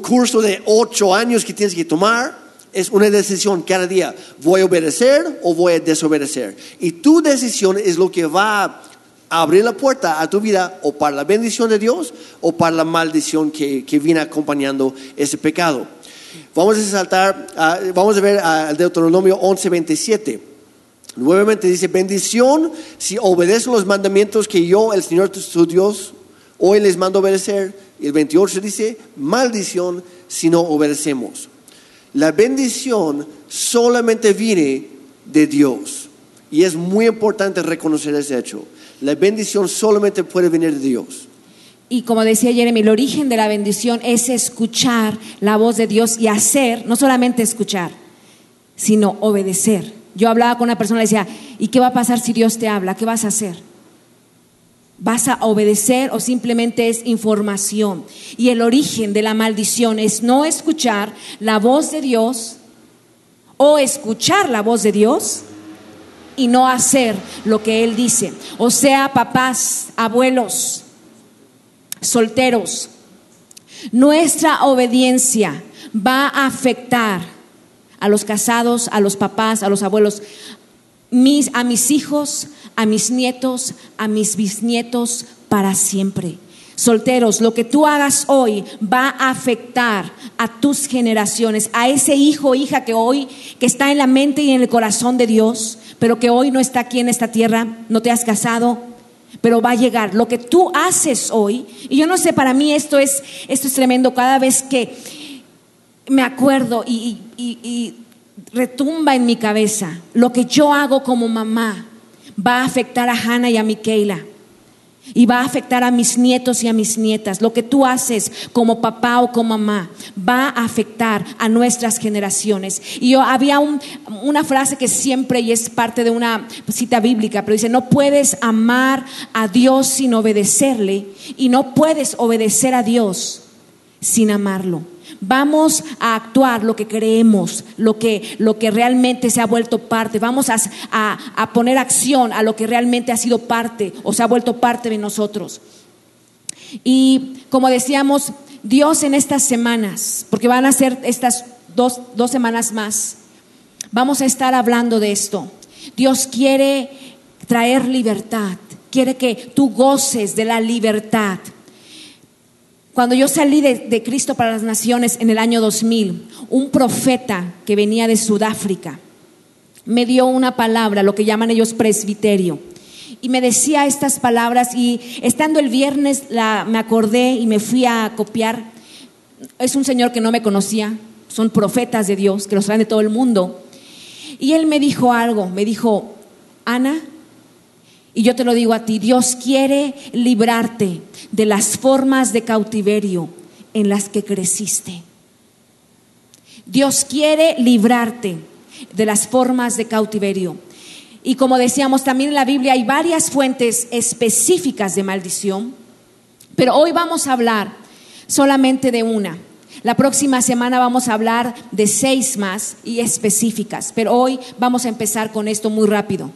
curso de ocho años que tienes que tomar, es una decisión cada día. ¿Voy a obedecer o voy a desobedecer? Y tu decisión es lo que va a abrir la puerta a tu vida o para la bendición de Dios o para la maldición que, viene acompañando ese pecado. Vamos a saltar, vamos a ver al Deuteronomio 11:27. Nuevamente dice, bendición si obedecen los mandamientos que yo, el Señor tu Dios, Hoy les mando obedecer. Y el 28 dice, maldición si no obedecemos. La bendición solamente viene de Dios. Y es muy importante reconocer ese hecho. La bendición solamente puede venir de Dios. Y como decía Jeremy, el origen de la bendición es escuchar la voz de Dios y hacer, no solamente escuchar, sino obedecer. Yo hablaba con una persona y le decía, ¿y qué va a pasar si Dios te habla? ¿Qué vas a hacer? ¿Vas a obedecer o simplemente es información? Y el origen de la maldición es no escuchar la voz de Dios o escuchar la voz de Dios y no hacer lo que Él dice. O sea, papás, abuelos, solteros, nuestra obediencia va a afectar a los casados, a los papás, a los abuelos, mis, a mis hijos, a mis nietos, a mis bisnietos para siempre. Solteros, lo que tú hagas hoy va a afectar a tus generaciones, a ese hijo o hija que hoy, que está en la mente y en el corazón de Dios, pero que hoy no está aquí en esta tierra, no te has casado, pero va a llegar. Lo que tú haces hoy, y yo no sé, para mí esto es, esto es tremendo, cada vez que me acuerdo y, y retumba en mi cabeza, lo que yo hago como mamá, va a afectar a Hannah y a Michaela. Y va a afectar a mis nietos y a mis nietas. Lo que tú haces como papá o como mamá va a afectar a nuestras generaciones. Y yo había una frase que siempre, y es parte de una cita bíblica, pero dice, no puedes amar a Dios sin obedecerle y no puedes obedecer a Dios sin amarlo. Vamos a actuar lo que creemos, lo que, lo que realmente se ha vuelto parte. Vamos a, a, poner acción a lo que realmente ha sido parte o se ha vuelto parte de nosotros. Y como decíamos, Dios en estas semanas, porque van a ser estas dos, dos semanas más, vamos a estar hablando de esto. Dios quiere traer libertad, quiere que tú goces de la libertad. Cuando yo salí de, Cristo para las Naciones en el año 2000, un profeta que venía de Sudáfrica me dio una palabra, lo que llaman ellos presbiterio, y me decía estas palabras y estando el viernes la, me acordé y me fui a copiar. Es un señor que no me conocía, son profetas de Dios que los traen de todo el mundo. Y él me dijo algo, me dijo, Ana, y yo te lo digo a ti, Dios quiere librarte de las formas de cautiverio en las que creciste. Dios quiere librarte de las formas de cautiverio. Y como decíamos, también en la Biblia hay varias fuentes específicas de maldición, pero hoy vamos a hablar solamente de una. La próxima semana vamos a hablar de seis más y específicas, pero hoy vamos a empezar con esto muy rápido.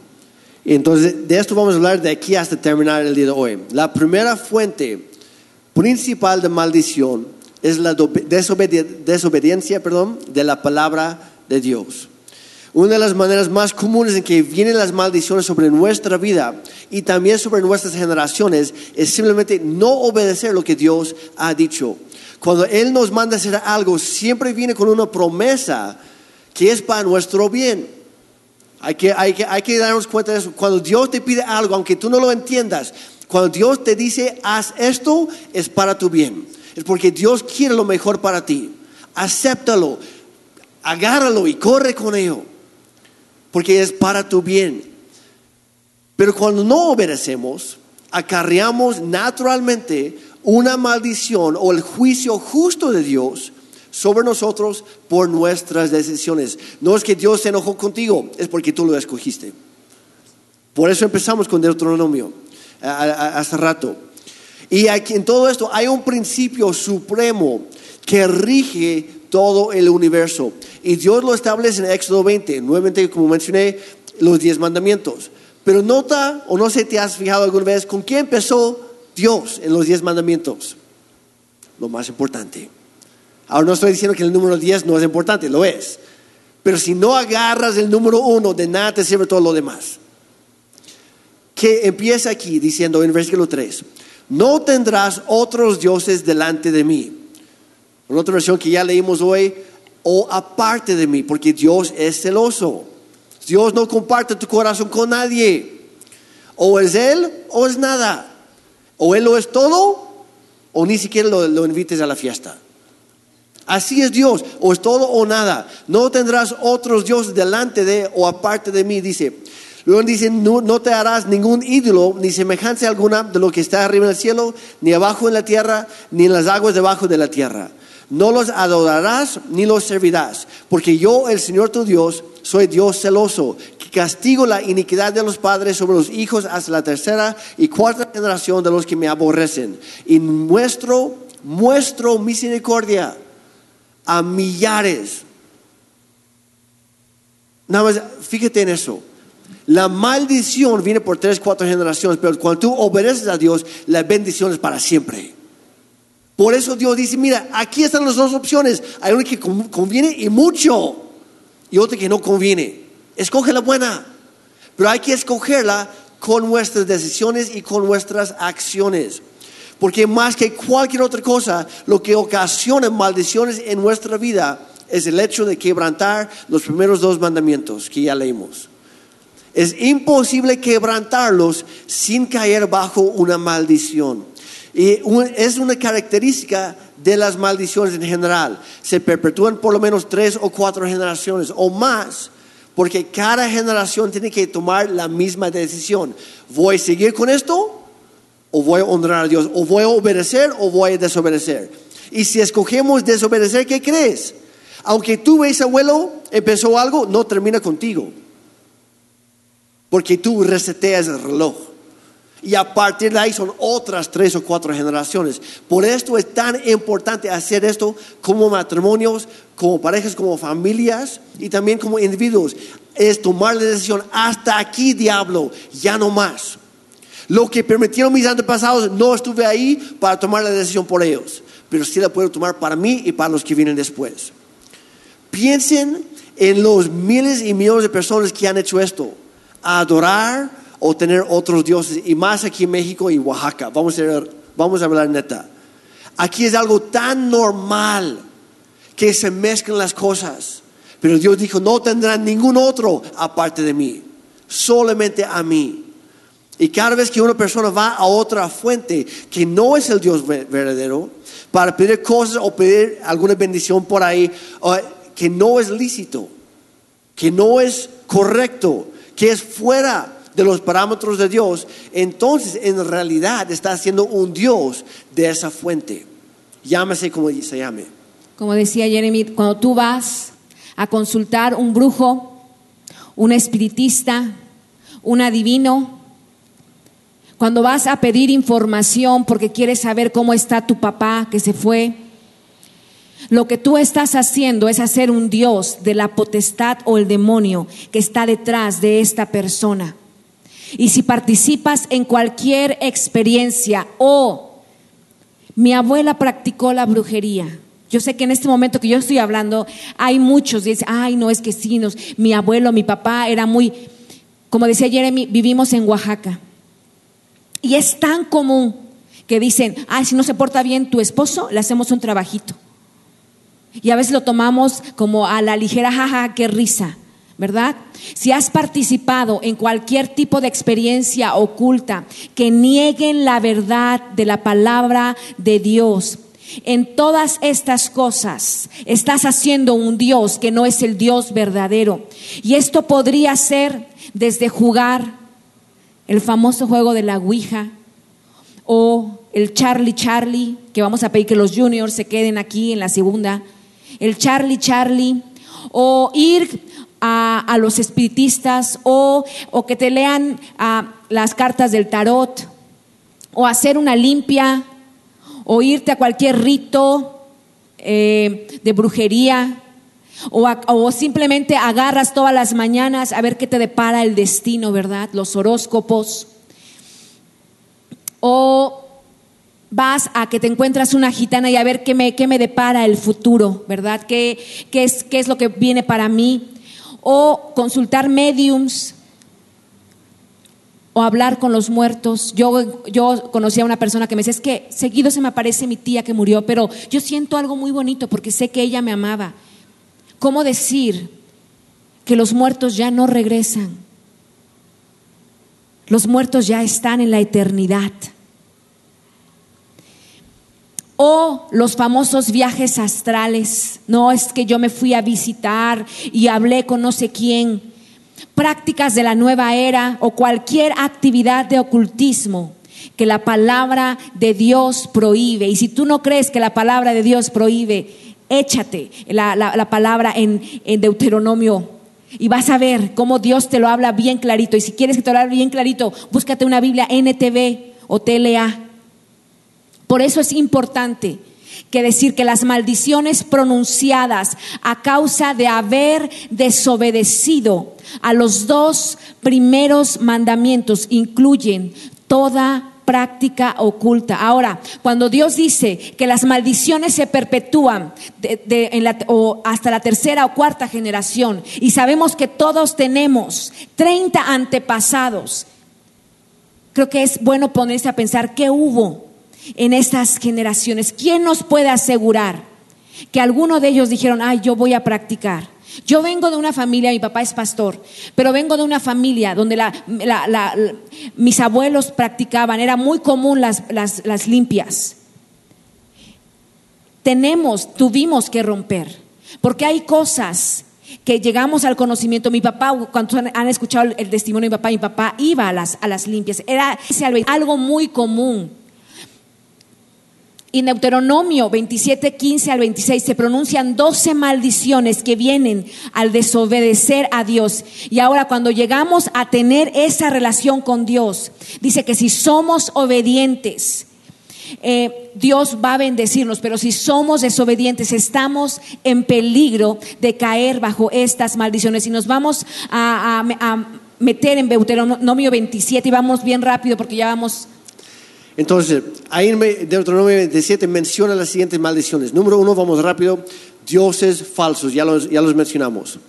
Entonces, de esto vamos a hablar de aquí hasta terminar el día de hoy. La primera fuente principal de maldición es la desobedi- desobediencia perdón, de la palabra de Dios. Una de las maneras más comunes en que vienen las maldiciones sobre nuestra vida y también sobre nuestras generaciones es simplemente no obedecer lo que Dios ha dicho. Cuando Él nos manda hacer algo, siempre viene con una promesa que es para nuestro bien. Hay que, hay, que, hay que darnos cuenta de eso. Cuando Dios te pide algo, aunque tú no lo entiendas, cuando Dios te dice, haz esto, es para tu bien. Es porque Dios quiere lo mejor para ti. Acéptalo, agárralo y corre con ello. Porque es para tu bien. Pero cuando no obedecemos, acarreamos naturalmente una maldición o el juicio justo de Dios sobre nosotros por nuestras decisiones. No es que Dios se enojó contigo, es porque tú lo escogiste. Por eso empezamos con Deuteronomio hace rato. Y aquí en todo esto hay un principio supremo que rige todo el universo. Y Dios lo establece en Éxodo 20, nuevamente como mencioné, los diez mandamientos. Pero nota, o no sé, te has fijado alguna vez, ¿con quién empezó Dios en los diez mandamientos? Lo más importante. Ahora no estoy diciendo que el número 10 no es importante, lo es. Pero si no agarras el número uno, de nada te sirve todo lo demás. Que empieza aquí diciendo en versículo 3, no tendrás otros dioses delante de mí. Otra versión que ya leímos hoy, o aparte de mí, porque Dios es celoso. Dios no comparte tu corazón con nadie. O es Él o es nada. O Él lo es todo, o ni siquiera lo, lo invites a la fiesta. Así es Dios, o es todo o nada. No tendrás otros dioses delante de o aparte de mí, dice. Luego dice, no, no te harás ningún ídolo, ni semejanza alguna de lo que está arriba en el cielo, ni abajo en la tierra, ni en las aguas debajo de la tierra. No los adorarás ni los servirás, porque yo, el Señor tu Dios, soy Dios celoso, que castigo la iniquidad de los padres sobre los hijos hasta la tercera y cuarta generación de los que me aborrecen. Y muestro, muestro misericordia a millares. Nada más, fíjate en eso. La maldición viene por tres, cuatro generaciones, pero cuando tú obedeces a Dios, la bendición es para siempre. Por eso Dios dice, mira, aquí están las dos opciones. Hay una que con- conviene y mucho, y otra que no conviene. Escoge la buena, pero hay que escogerla con nuestras decisiones y con nuestras acciones. Porque más que cualquier otra cosa, lo que ocasiona maldiciones en nuestra vida es el hecho de quebrantar los primeros dos mandamientos que ya leímos. Es imposible quebrantarlos sin caer bajo una maldición. Y es una característica de las maldiciones en general. Se perpetúan por lo menos tres o cuatro generaciones o más, porque cada generación tiene que tomar la misma decisión. ¿Voy a seguir con esto? ¿O voy a honrar a Dios? ¿O voy a obedecer o voy a desobedecer? Y si escogemos desobedecer, ¿qué crees? Aunque tu abuelo empezó algo, no termina contigo porque tú reseteas el reloj. Y a partir de ahí son otras tres o cuatro generaciones. Por esto es tan importante hacer esto como matrimonios, como parejas, como familias y también como individuos. Es tomar la decisión, hasta aquí diablo, ya no más. Lo que permitieron mis antepasados, no estuve ahí para tomar la decisión por ellos, pero sí la puedo tomar para mí y para los que vienen después. Piensen en los miles y millones de personas que han hecho esto, adorar o tener otros dioses, y más aquí en México y Oaxaca. Vamos a, ver- vamos a hablar neta. Aquí es algo tan normal que se mezclan las cosas. Pero Dios dijo, no tendrán ningún otro aparte de mí, solamente a mí. Y cada vez que una persona va a otra fuente que no es el Dios ver- verdadero, para pedir cosas o pedir alguna bendición por ahí, que no es lícito, que no es correcto, que es fuera de los parámetros de Dios, entonces en realidad está haciendo un Dios de esa fuente. Llámese como se llame. Como decía Jeremy, cuando tú vas a consultar un brujo, un espiritista, un adivino, cuando vas a pedir información porque quieres saber cómo está tu papá que se fue, lo que tú estás haciendo es hacer un Dios de la potestad o el demonio que está detrás de esta persona. Y si participas en cualquier experiencia o mi abuela practicó la brujería. Yo sé que en este momento que yo estoy hablando hay muchos que dicen, ay, no es que sí, mi abuelo, mi papá era muy, como decía Jeremy, vivimos en Oaxaca. Y es tan común que dicen, ay, si no se porta bien tu esposo, le hacemos un trabajito. Y a veces lo tomamos como a la ligera, jaja, qué risa. ¿verdad? Si has participado en cualquier tipo de experiencia oculta que nieguen la verdad de la palabra de Dios, en todas estas cosas estás haciendo un Dios que no es el Dios verdadero. Y esto podría ser desde jugar el famoso juego de la Ouija o el Charlie Charlie, que vamos a pedir que los juniors se queden aquí en la segunda, el Charlie Charlie, o ir a, los espiritistas o, que te lean las cartas del tarot o hacer una limpia o irte a cualquier rito eh, de brujería o, o, simplemente agarras todas las mañanas a ver qué te depara el destino, ¿verdad? Los horóscopos. O vas a que te encuentras una gitana y a ver qué me, qué me depara el futuro, ¿verdad? ¿Qué, qué, es, ¿Qué es lo que viene para mí? o consultar mediums o hablar con los muertos. Yo, yo conocí a una persona que me decía, es que seguido se me aparece mi tía que murió, pero yo siento algo muy bonito porque sé que ella me amaba. ¿Cómo decir que los muertos ya no regresan? Los muertos ya están en la eternidad. O los famosos viajes astrales. No es que yo me fui a visitar y hablé con no sé quién. Prácticas de la nueva era o cualquier actividad de ocultismo que la palabra de Dios prohíbe. Y si tú no crees que la palabra de Dios prohíbe, échate la, palabra en, en Deuteronomio y vas a ver cómo Dios te lo habla bien clarito. Y si quieres que te lo hable bien clarito, búscate una Biblia NTV o TLA por eso es importante que decir que las maldiciones pronunciadas a causa de haber desobedecido a los dos primeros mandamientos incluyen toda práctica oculta. Ahora, cuando Dios dice que las maldiciones se perpetúan o hasta la tercera o cuarta generación, y sabemos que todos tenemos 30 antepasados, creo que es bueno ponerse a pensar qué hubo en estas generaciones. ¿Quién nos puede asegurar que alguno de ellos dijeron, ay, yo voy a practicar? Yo vengo de una familia, mi papá es pastor, pero vengo de una familia donde mis abuelos practicaban, era muy común las, limpias. Tenemos, tuvimos que romper, porque hay cosas que llegamos al conocimiento. Mi papá, cuando han escuchado el testimonio de mi papá, mi papá iba a las limpias. Era algo muy común. Y Deuteronomio 27, 15 al 26 se pronuncian 12 maldiciones que vienen al desobedecer a Dios. Y ahora cuando llegamos a tener esa relación con Dios, dice que si somos obedientes, eh, Dios va a bendecirnos, pero si somos desobedientes, estamos en peligro de caer bajo estas maldiciones. Y nos vamos a, a meter en Deuteronomio 27 y vamos bien rápido porque ya vamos entonces, ahí en Deuteronomio 27 menciona las siguientes maldiciones. Número uno, vamos rápido, dioses falsos, ya los, ya los mencionamos.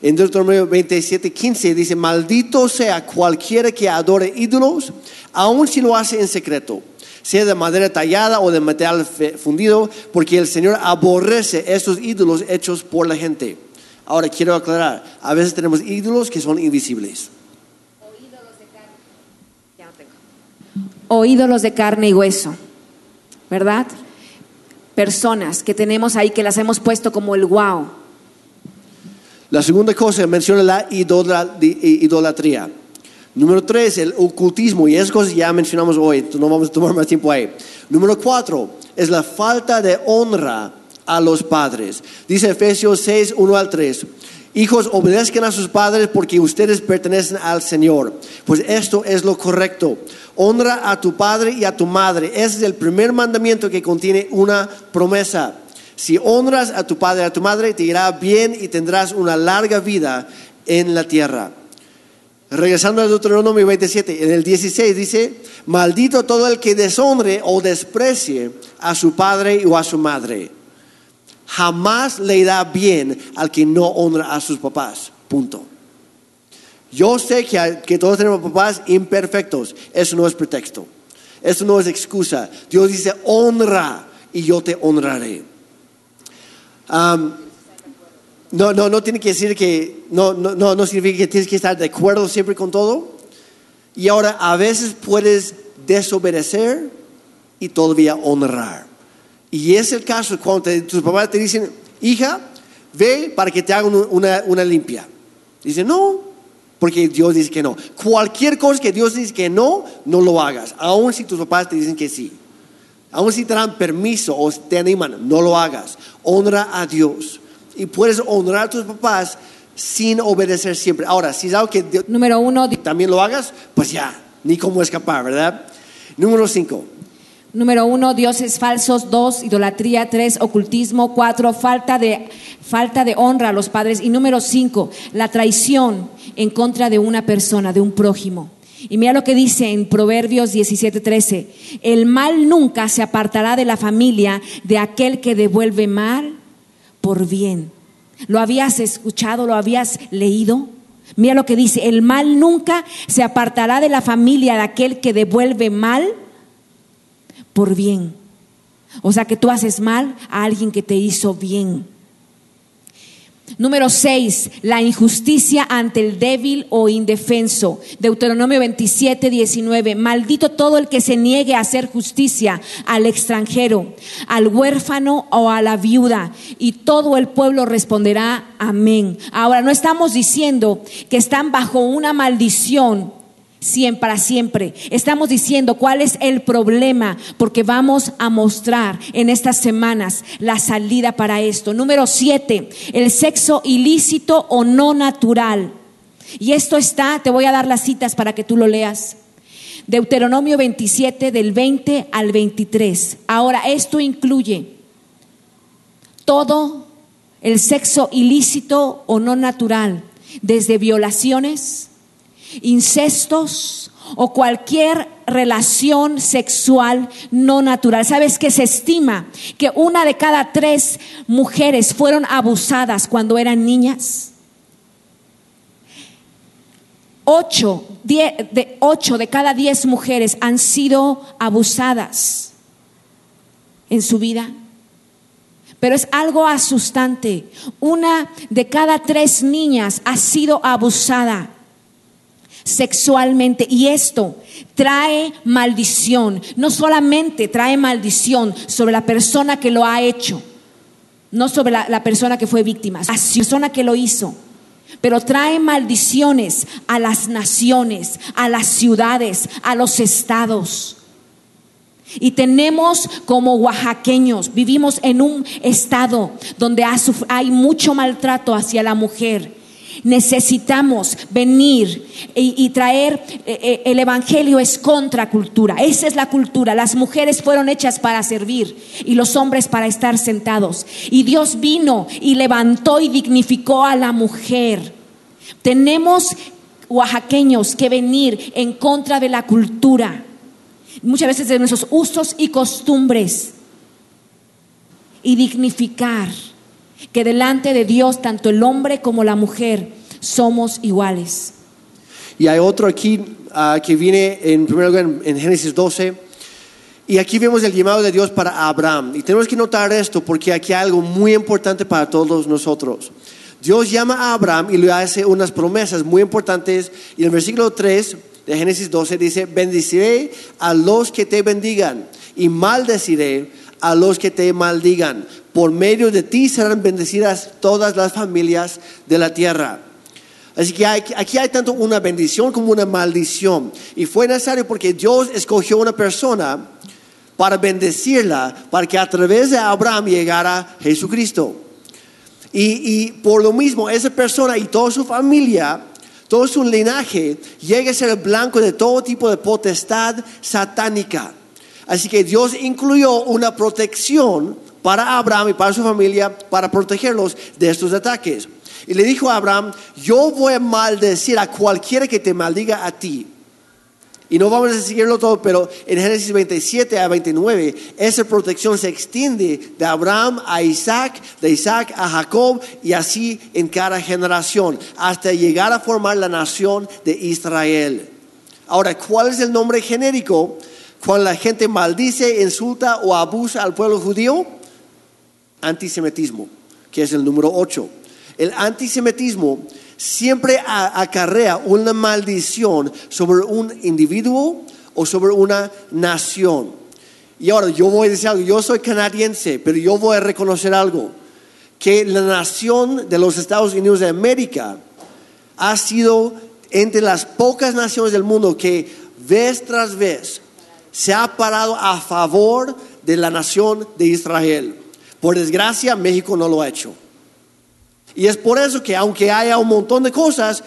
En Deuteronomio 27, 15 dice, maldito sea cualquiera que adore ídolos, aun si lo hace en secreto, sea de madera tallada o de metal fundido, porque el Señor aborrece estos ídolos hechos por la gente. Ahora quiero aclarar, a veces tenemos ídolos que son invisibles. O ídolos de carne y hueso, ¿verdad? Personas que tenemos ahí que las hemos puesto como el wow. La segunda cosa menciona la idolatría. Número tres, el ocultismo. Y esas cosas ya mencionamos hoy, no vamos a tomar más tiempo ahí. Número cuatro, es la falta de honra a los padres. Dice Efesios 6, 1 al 3. Hijos, obedezcan a sus padres porque ustedes pertenecen al Señor. Pues esto es lo correcto. Honra a tu padre y a tu madre. Ese es el primer mandamiento que contiene una promesa. Si honras a tu padre y a tu madre, te irá bien y tendrás una larga vida en la tierra. Regresando al Deuteronomio 27, en el 16 dice, maldito todo el que deshonre o desprecie a su padre o a su madre. Jamás le irá bien al que no honra a sus papás. Punto. Yo sé que, que todos tenemos papás imperfectos. Eso no es pretexto. Eso no es excusa. Dios dice, honra y yo te honraré. No, no, no tiene que decir que, no, no, no, no significa que tienes que estar de acuerdo siempre con todo. Y ahora a veces puedes desobedecer y todavía honrar. Y es el caso cuando te- tus papás te dicen, hija, ve para que te hagan un- una, una limpia. Dice, no, porque Dios dice que no. Cualquier cosa que Dios dice que no, no lo hagas, aun si tus papás te dicen que sí. Aun si te dan permiso o te animan, no lo hagas. Honra a Dios. Y puedes honrar a tus papás sin obedecer siempre. Ahora, si es algo que Dios Número uno, también lo hagas, pues ya, ni cómo escapar, ¿verdad? Número 5. Número uno, dioses falsos. Dos, idolatría. Tres, ocultismo. Cuatro, falta de, falta de honra a los padres. Y número cinco, la traición en contra de una persona, de un prójimo. Y mira lo que dice en Proverbios 17:13. El mal nunca se apartará de la familia de aquel que devuelve mal por bien. ¿Lo habías escuchado? ¿Lo habías leído? Mira lo que dice, el mal nunca se apartará de la familia de aquel que devuelve mal por bien. O sea que tú haces mal a alguien que te hizo bien. Número 6, la injusticia ante el débil o indefenso. Deuteronomio 27, 19. Maldito todo el que se niegue a hacer justicia al extranjero, al huérfano o a la viuda. Y todo el pueblo responderá amén. Ahora, no estamos diciendo que están bajo una maldición siempre para siempre. Estamos diciendo cuál es el problema, porque vamos a mostrar en estas semanas la salida para esto. Número siete, el sexo ilícito o no natural. Y esto está, te voy a dar las citas para que tú lo leas. Deuteronomio 27 del 20 al 23. Ahora, esto incluye todo el sexo ilícito o no natural, desde violaciones, incestos o cualquier relación sexual no natural. ¿Sabes que se estima que una de cada tres mujeres fueron abusadas cuando eran niñas? Ocho, de, ocho de cada diez mujeres han sido abusadas en su vida. Pero es algo asustante. Una de cada tres niñas ha sido abusada sexualmente y esto trae maldición. No solamente trae maldición sobre la persona que lo ha hecho, no sobre la, persona que fue víctima, la persona que lo hizo. Pero trae maldiciones a las naciones, a las ciudades, a los estados. Y tenemos como oaxaqueños, vivimos en un estado donde hay mucho maltrato hacia la mujer. Necesitamos venir y, traer eh, eh, el evangelio es contracultura. Esa es la cultura. Las mujeres fueron hechas para servir y los hombres para estar sentados. Y Dios vino y levantó y dignificó a la mujer. Tenemos oaxaqueños que venir en contra de la cultura muchas veces de nuestros usos y costumbres y dignificar que delante de Dios tanto el hombre como la mujer somos iguales. Y hay otro aquí ah, que viene en primer lugar en, Génesis 12. Y aquí vemos el llamado de Dios para Abraham. Y tenemos que notar esto porque aquí hay algo muy importante para todos nosotros. Dios llama a Abraham y le hace unas promesas muy importantes. Y en el versículo 3 de Génesis 12 dice, bendeciré a los que te bendigan y maldeciré a los que te maldigan. Por medio de ti serán bendecidas todas las familias de la tierra. Así que aquí hay tanto una bendición como una maldición. Y fue necesario porque Dios escogió una persona para bendecirla, para que a través de Abraham llegara Jesucristo. Y, por lo mismo, esa persona y toda su familia, todo su linaje, llega a ser blanco de todo tipo de potestad satánica. Así que Dios incluyó una protección para Abraham y para su familia para protegerlos de estos ataques. Y le dijo a Abraham, yo voy a maldecir a cualquiera que te maldiga a ti. Y no vamos a seguirlo todo, pero en Génesis 27 a 29, esa protección se extiende de Abraham a Isaac, de Isaac a Jacob y así en cada generación, hasta llegar a formar la nación de Israel. Ahora, ¿cuál es el nombre genérico cuando la gente maldice, insulta o abusa al pueblo judío? Antisemitismo, que es el número 8. El antisemitismo siempre acarrea una maldición sobre un individuo o sobre una nación. Y ahora yo voy a decir algo, yo soy canadiense, pero yo voy a reconocer algo, que la nación de los Estados Unidos de América ha sido entre las pocas naciones del mundo que vez tras vez se ha parado a favor de la nación de Israel. Por desgracia, México no lo ha hecho. Y es por eso que aunque haya un montón de cosas,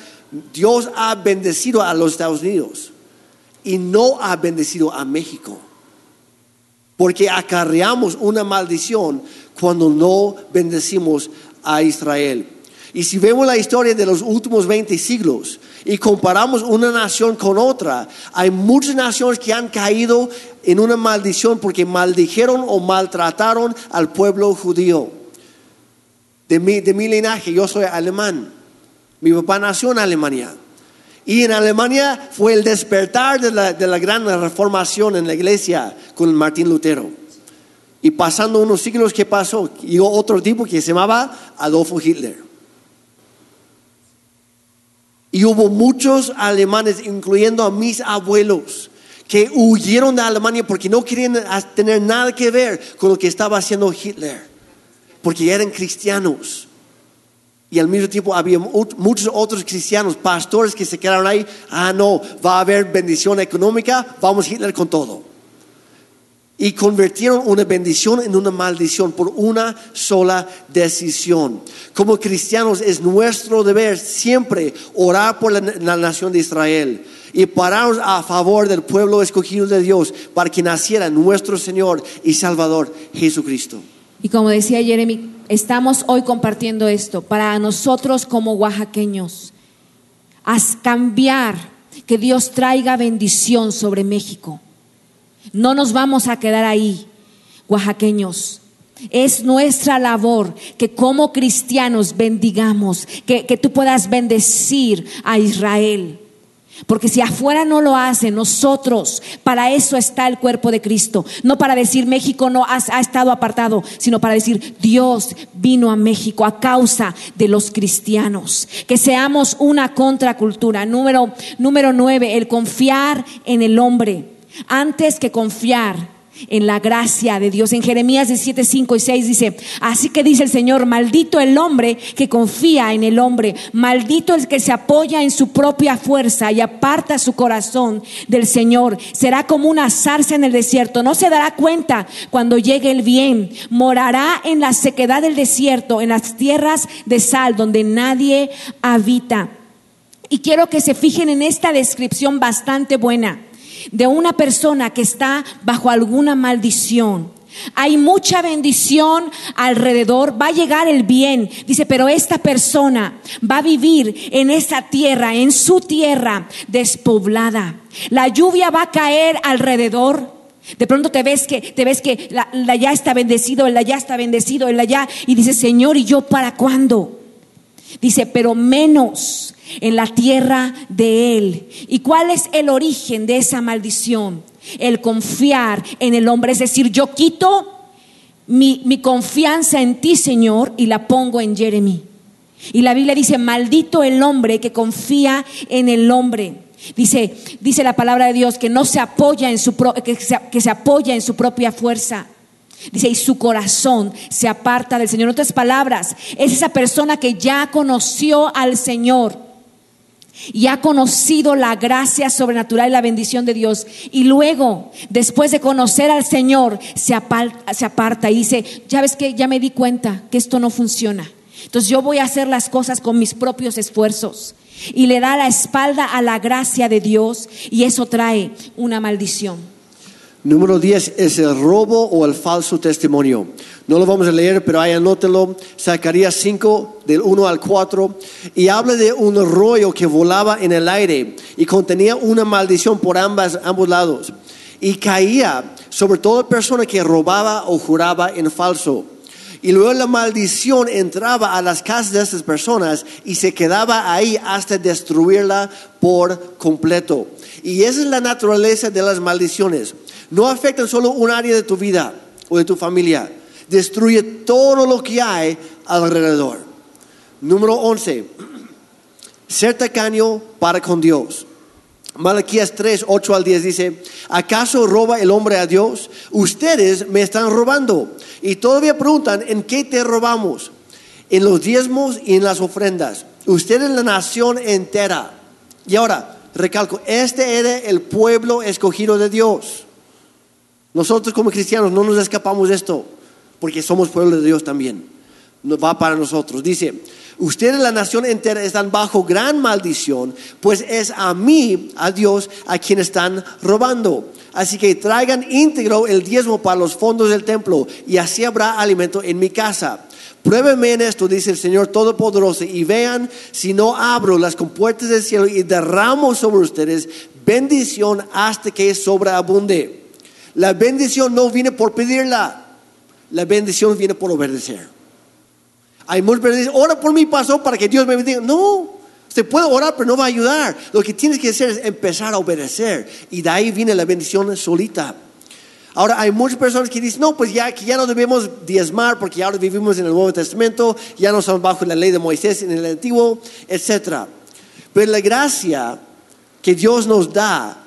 Dios ha bendecido a los Estados Unidos y no ha bendecido a México. Porque acarreamos una maldición cuando no bendecimos a Israel. Y si vemos la historia de los últimos 20 siglos y comparamos una nación con otra, hay muchas naciones que han caído en una maldición porque maldijeron o maltrataron al pueblo judío. De mi, de mi linaje, yo soy alemán. Mi papá nació en Alemania. Y en Alemania fue el despertar de la, de la gran reformación en la iglesia con Martín Lutero. Y pasando unos siglos, ¿qué pasó? Llegó otro tipo que se llamaba Adolfo Hitler. Y hubo muchos alemanes, incluyendo a mis abuelos, que huyeron de Alemania porque no querían tener nada que ver con lo que estaba haciendo Hitler, porque eran cristianos. Y al mismo tiempo había mu- muchos otros cristianos, pastores que se quedaron ahí, ah, no, va a haber bendición económica, vamos Hitler con todo. Y convirtieron una bendición en una maldición por una sola decisión. Como cristianos es nuestro deber siempre orar por la, nación de Israel y pararnos a favor del pueblo escogido de Dios para que naciera nuestro Señor y Salvador Jesucristo. Y como decía Jeremy, estamos hoy compartiendo esto para nosotros como oaxaqueños. Haz cambiar que Dios traiga bendición sobre México. No nos vamos a quedar ahí, oaxaqueños. Es nuestra labor que como cristianos bendigamos, que, que tú puedas bendecir a Israel. Porque si afuera no lo hacen, nosotros, para eso está el cuerpo de Cristo. No para decir México no ha, ha estado apartado, sino para decir Dios vino a México a causa de los cristianos. Que seamos una contracultura. Número, número nueve, el confiar en el hombre antes que confiar en la gracia de Dios. En Jeremías 17, 5 y 6 dice, así que dice el Señor, maldito el hombre que confía en el hombre, maldito el que se apoya en su propia fuerza y aparta su corazón del Señor. Será como una zarza en el desierto, no se dará cuenta cuando llegue el bien, morará en la sequedad del desierto, en las tierras de sal donde nadie habita. Y quiero que se fijen en esta descripción bastante buena de una persona que está bajo alguna maldición. Hay mucha bendición alrededor, va a llegar el bien. Dice, pero esta persona va a vivir en esa tierra, en su tierra despoblada. La lluvia va a caer alrededor. De pronto te ves que, te ves que la, la ya está bendecido, el allá está bendecido, el allá, y dice, Señor, ¿y yo para cuándo? Dice, pero menos en la tierra de Él. ¿Y cuál es el origen de esa maldición? El confiar en el hombre. Es decir, yo quito mi, mi confianza en ti, Señor, y la pongo en Jeremy. Y la Biblia dice, maldito el hombre que confía en el hombre. Dice, dice la palabra de Dios que no se apoya en su pro, que, se, que se apoya en su propia fuerza. Dice, y su corazón se aparta del Señor. En otras palabras, es esa persona que ya conoció al Señor y ha conocido la gracia sobrenatural y la bendición de Dios. Y luego, después de conocer al Señor, se aparta, y dice, ya ves que ya me di cuenta que esto no funciona. Entonces yo voy a hacer las cosas con mis propios esfuerzos. Y le da la espalda a la gracia de Dios y eso trae una maldición. Número 10 es el robo o el falso testimonio. No lo vamos a leer, pero ahí anótelo. Zacarías 5, del 1 al 4. Y habla de un rollo que volaba en el aire y contenía una maldición por ambas, ambos lados. Y caía sobre toda persona que robaba o juraba en falso. Y luego la maldición entraba a las casas de estas personas y se quedaba ahí hasta destruirla por completo. Y esa es la naturaleza de las maldiciones. No afectan solo un área de tu vida o de tu familia. Destruye todo lo que hay alrededor. Número 11. Ser tacaño para con Dios. Malaquías 3, 8 al 10 dice, ¿acaso roba el hombre a Dios? Ustedes me están robando. Y todavía preguntan, ¿en qué te robamos? En los diezmos y en las ofrendas. Ustedes la nación entera. Y ahora, recalco, este era el pueblo escogido de Dios. Nosotros como cristianos no nos escapamos de esto, porque somos pueblo de Dios también. Va para nosotros. Dice, Ustedes, la nación entera, están bajo gran maldición, pues es a mí, a Dios, a quien están robando. Así que traigan íntegro el diezmo para los fondos del templo, y así habrá alimento en mi casa. Pruébenme en esto, dice el Señor Todopoderoso, y vean si no abro las compuertas del cielo y derramo sobre ustedes bendición hasta que sobreabunde. La bendición no viene por pedirla, la bendición viene por obedecer. Hay muchos que dicen, ora por mi pasó para que Dios me bendiga. No, se puede orar, pero no va a ayudar. Lo que tienes que hacer es empezar a obedecer. Y de ahí viene la bendición solita. Ahora, hay muchas personas que dicen, no, pues ya que ya no debemos diezmar porque ahora vivimos en el Nuevo Testamento, ya no estamos bajo la ley de Moisés en el Antiguo, etc. Pero la gracia que Dios nos da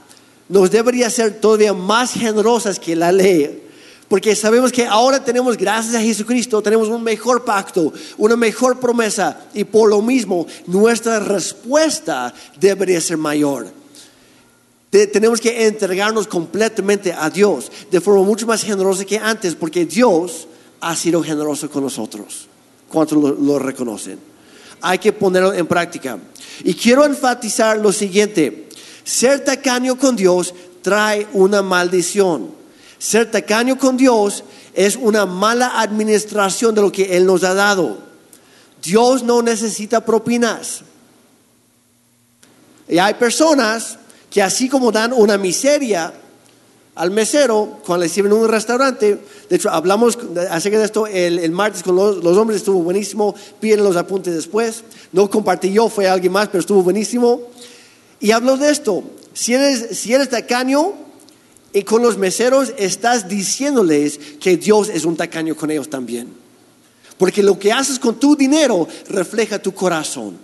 nos debería ser todavía más generosas que la ley porque sabemos que ahora tenemos, gracias a Jesucristo, tenemos un mejor pacto, una mejor promesa. Y por lo mismo, nuestra respuesta debería ser mayor. tenemos que entregarnos completamente a Dios de forma mucho más generosa que antes, porque Dios ha sido generoso con nosotros. ¿Cuántos lo, lo reconocen? Hay que ponerlo en práctica. Y quiero enfatizar lo siguiente. Ser tacaño con Dios trae una maldición. Ser tacaño con Dios es una mala administración de lo que Él nos ha dado. Dios no necesita propinas. Y hay personas que así como dan una miseria al mesero cuando le sirven en un restaurante, de hecho hablamos acerca de esto el, martes con los, hombres, estuvo buenísimo, piden los apuntes después, no compartí yo, fue alguien más, pero estuvo buenísimo. Y hablo de esto, si eres, si eres tacaño, y con los meseros estás diciéndoles que Dios es un tacaño con ellos también. Porque lo que haces con tu dinero refleja tu corazón.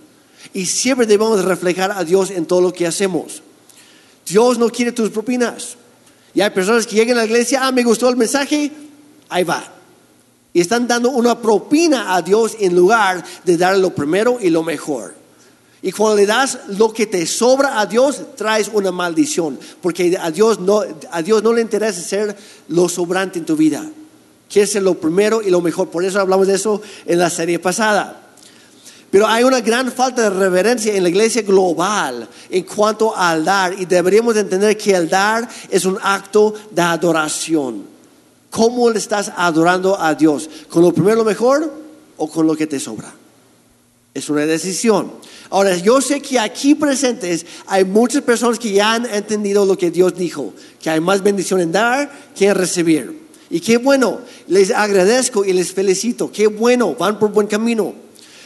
Y siempre debemos reflejar a Dios en todo lo que hacemos. Dios no quiere tus propinas. Y hay personas que llegan a la iglesia, ah, me gustó el mensaje, ahí va. Y están dando una propina a Dios en lugar de darle lo primero y lo mejor. Y cuando le das lo que te sobra a Dios, traes una maldición. Porque a Dios no, a Dios no le interesa ser lo sobrante en tu vida. Quiere ser lo primero y lo mejor. Por eso hablamos de eso en la serie pasada. Pero hay una gran falta de reverencia en la iglesia global en cuanto al dar. Y deberíamos entender que el dar es un acto de adoración. ¿Cómo le estás adorando a Dios? ¿Con lo primero, lo mejor o con lo que te sobra? Es una decisión. Ahora, yo sé que aquí presentes hay muchas personas que ya han entendido lo que Dios dijo, que hay más bendición en dar que en recibir. Y qué bueno, les agradezco y les felicito, qué bueno, van por buen camino.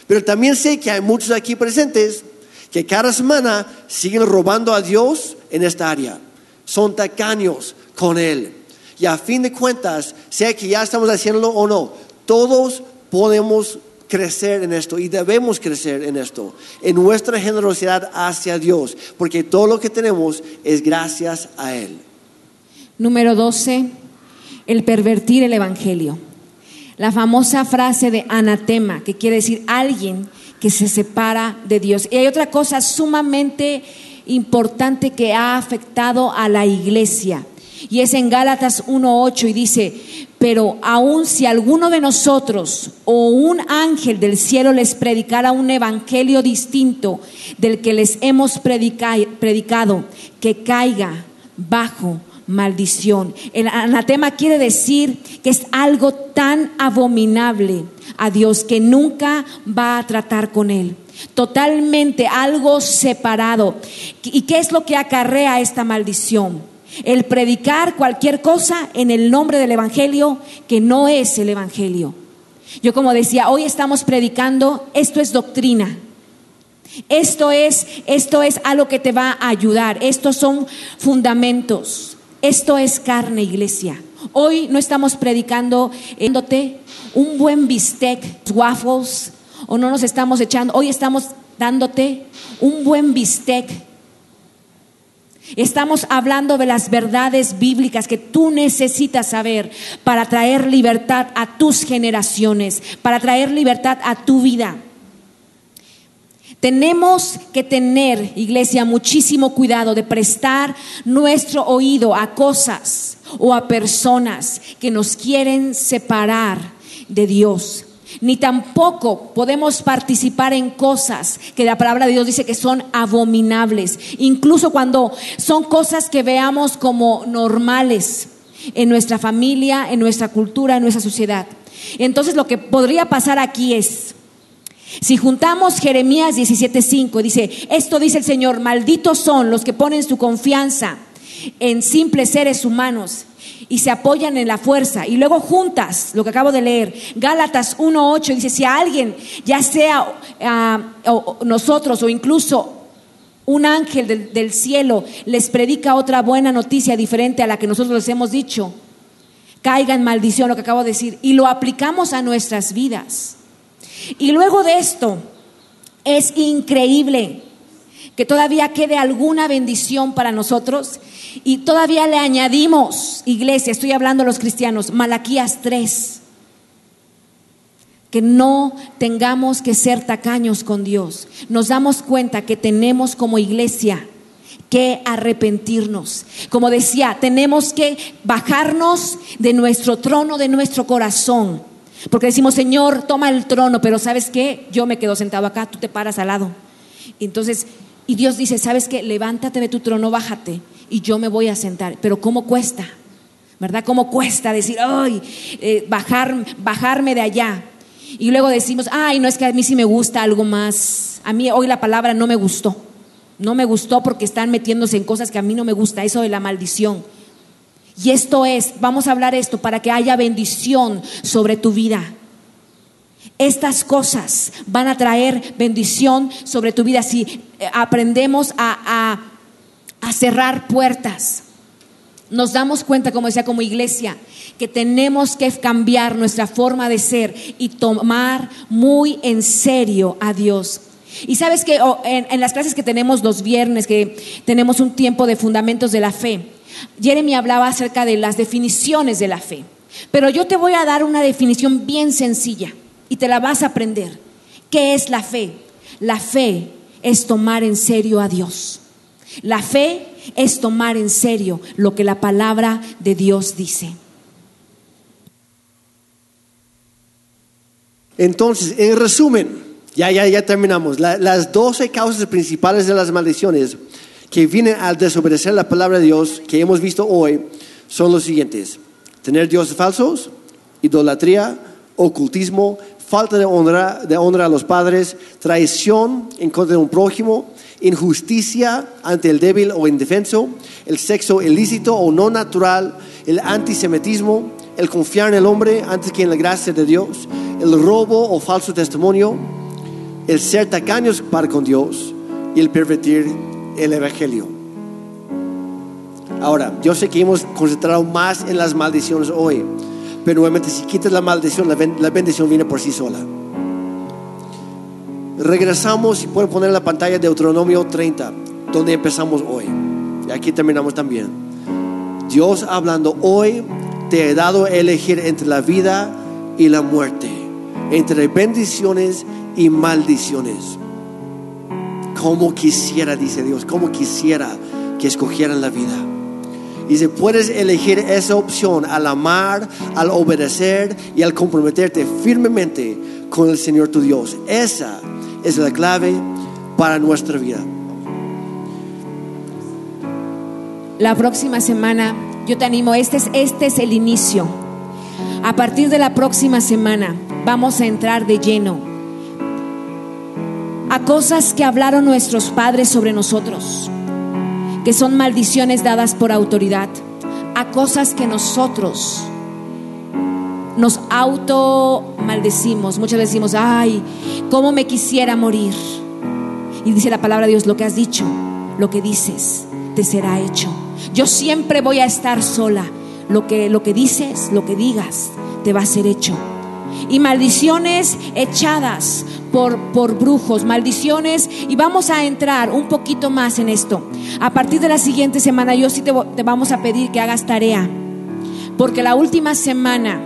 Pero también sé que hay muchos aquí presentes que cada semana siguen robando a Dios en esta área. Son tacaños con Él. Y a fin de cuentas, sea que ya estamos haciéndolo o no, todos podemos crecer en esto y debemos crecer en esto, en nuestra generosidad hacia Dios, porque todo lo que tenemos es gracias a Él. Número 12. el pervertir el Evangelio. La famosa frase de anatema, que quiere decir alguien que se separa de Dios. Y hay otra cosa sumamente importante que ha afectado a la iglesia. Y es en Gálatas 1.8 y dice, pero aun si alguno de nosotros o un ángel del cielo les predicara un evangelio distinto del que les hemos predicado, que caiga bajo maldición. El anatema quiere decir que es algo tan abominable a Dios que nunca va a tratar con él. Totalmente algo separado. ¿Y qué es lo que acarrea esta maldición? El predicar cualquier cosa en el nombre del Evangelio que no es el Evangelio. Yo como decía, hoy estamos predicando, esto es doctrina. Esto es, esto es algo que te va a ayudar. Estos son fundamentos. Esto es carne, iglesia. Hoy no estamos predicando dándote un buen bistec, waffles, o no nos estamos echando, hoy estamos dándote un buen bistec. Estamos hablando de las verdades bíblicas que tú necesitas saber para traer libertad a tus generaciones, para traer libertad a tu vida. Tenemos que tener, iglesia, muchísimo cuidado de prestar nuestro oído a cosas o a personas que nos quieren separar de Dios. Ni tampoco podemos participar en cosas que la palabra de Dios dice que son abominables, incluso cuando son cosas que veamos como normales en nuestra familia, en nuestra cultura, en nuestra sociedad. Entonces lo que podría pasar aquí es, si juntamos Jeremías 17:5, dice, esto dice el Señor, malditos son los que ponen su confianza en simples seres humanos y se apoyan en la fuerza. Y luego juntas, lo que acabo de leer, Gálatas 1:8 dice, si alguien, ya sea ah, nosotros o incluso un ángel del, del cielo, les predica otra buena noticia diferente a la que nosotros les hemos dicho, caiga en maldición, lo que acabo de decir, y lo aplicamos a nuestras vidas. Y luego de esto, es increíble que todavía quede alguna bendición para nosotros y todavía le añadimos, iglesia, estoy hablando a los cristianos, Malaquías 3, que no tengamos que ser tacaños con Dios. Nos damos cuenta que tenemos como iglesia que arrepentirnos. Como decía, tenemos que bajarnos de nuestro trono, de nuestro corazón porque decimos, Señor, toma el trono, pero ¿sabes qué? Yo me quedo sentado acá, tú te paras al lado. Entonces, y Dios dice, ¿sabes qué? Levántate de tu trono, bájate y yo me voy a sentar. Pero ¿cómo cuesta? ¿Verdad? ¿Cómo cuesta decir, ay, eh, bajar, bajarme de allá? Y luego decimos, ay, no es que a mí sí me gusta algo más. A mí hoy la palabra no me gustó. No me gustó porque están metiéndose en cosas que a mí no me gusta, eso de la maldición. Y esto es, vamos a hablar esto para que haya bendición sobre tu vida. Estas cosas van a traer bendición sobre tu vida si eh, aprendemos a, cerrar puertas. Nos damos cuenta, como decía, como iglesia, que tenemos que cambiar nuestra forma de ser y tomar muy en serio a Dios. Y sabes que en, en, las clases que tenemos los viernes, que tenemos un tiempo de fundamentos de la fe, Jeremy hablaba acerca de las definiciones de la fe. Pero yo te voy a dar una definición bien sencilla y te la vas a aprender. ¿Qué es la fe? La fe es tomar en serio a Dios. La fe es tomar en serio lo que la palabra de Dios dice. Entonces, en resumen, ya, ya, ya terminamos. las 12 causas principales de las maldiciones que vienen al desobedecer la palabra de Dios que hemos visto hoy son los siguientes. Tener dioses falsos, idolatría, ocultismo, falta de honra, de honra a los padres, traición en contra de un prójimo, injusticia ante el débil o indefenso, el sexo ilícito o no natural, el antisemitismo, el confiar en el hombre antes que en la gracia de Dios, el robo o falso testimonio, el ser tacaños para con Dios y el pervertir el Evangelio. Ahora, yo sé que hemos concentrado más en las maldiciones hoy, pero nuevamente si quitas la maldición, la bendición viene por sí sola. Regresamos y pueden poner en la pantalla de Deuteronomio 30, donde empezamos hoy. Y aquí terminamos también. Dios hablando hoy te he dado a elegir entre la vida y la muerte, entre bendiciones y maldiciones. Como quisiera, dice Dios, como quisiera que escogieran la vida. Y si puedes elegir esa opción al amar, al obedecer y al comprometerte firmemente con el Señor tu Dios. Esa es la clave para nuestra vida. La próxima semana, yo te animo, este es, este es el inicio. A partir de la próxima semana vamos a entrar de lleno a cosas que hablaron nuestros padres sobre nosotros, que son maldiciones dadas por autoridad, a cosas que nosotros nos auto maldecimos. Muchas veces decimos, ay, cómo me quisiera morir. Y dice la palabra de Dios, lo que has dicho, lo que dices, te será hecho. Yo siempre voy a estar sola. Lo que, lo que dices, lo que digas, te va a ser hecho. Y maldiciones echadas por, por brujos, maldiciones. Y vamos a entrar un poquito más en esto. A partir de la siguiente semana, yo sí te, te vamos a pedir que hagas tarea. Porque la última semana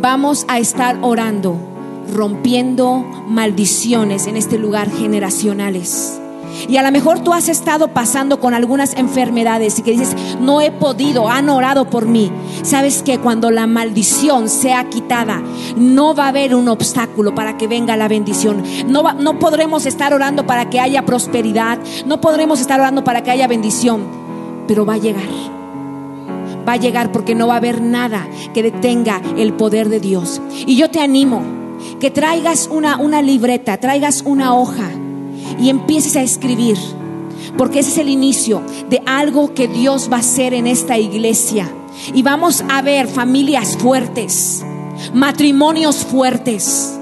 vamos a estar orando, rompiendo maldiciones en este lugar generacionales. Y a lo mejor tú has estado pasando con algunas enfermedades y que dices, no he podido, han orado por mí. Sabes que cuando la maldición sea quitada, no va a haber un obstáculo para que venga la bendición. No, no podremos estar orando para que haya prosperidad, no podremos estar orando para que haya bendición, pero va a llegar. Va a llegar porque no va a haber nada que detenga el poder de Dios. Y yo te animo que traigas una, una libreta, traigas una hoja y empieces a escribir. Porque ese es el inicio de algo que Dios va a hacer en esta iglesia. Y vamos a ver familias fuertes, matrimonios fuertes.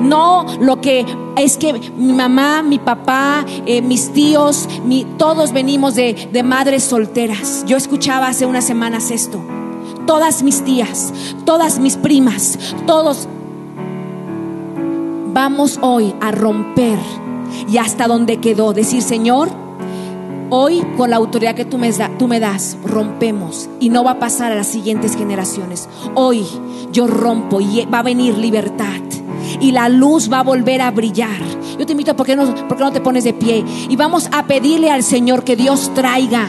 No lo que es que mi mamá, mi papá, eh, mis tíos, todos venimos de, de madres solteras. Yo escuchaba hace unas semanas esto. Todas mis tías, todas mis primas, todos vamos hoy a romper y hasta donde quedó. Decir, Señor, hoy con la autoridad que tú me, das, rompemos y no va a pasar a las siguientes generaciones. Hoy yo rompo y va a venir libertad. Y la luz va a volver a brillar. Yo te invito, ¿por qué, no, ¿por qué no te pones de pie? Y vamos a pedirle al Señor que Dios traiga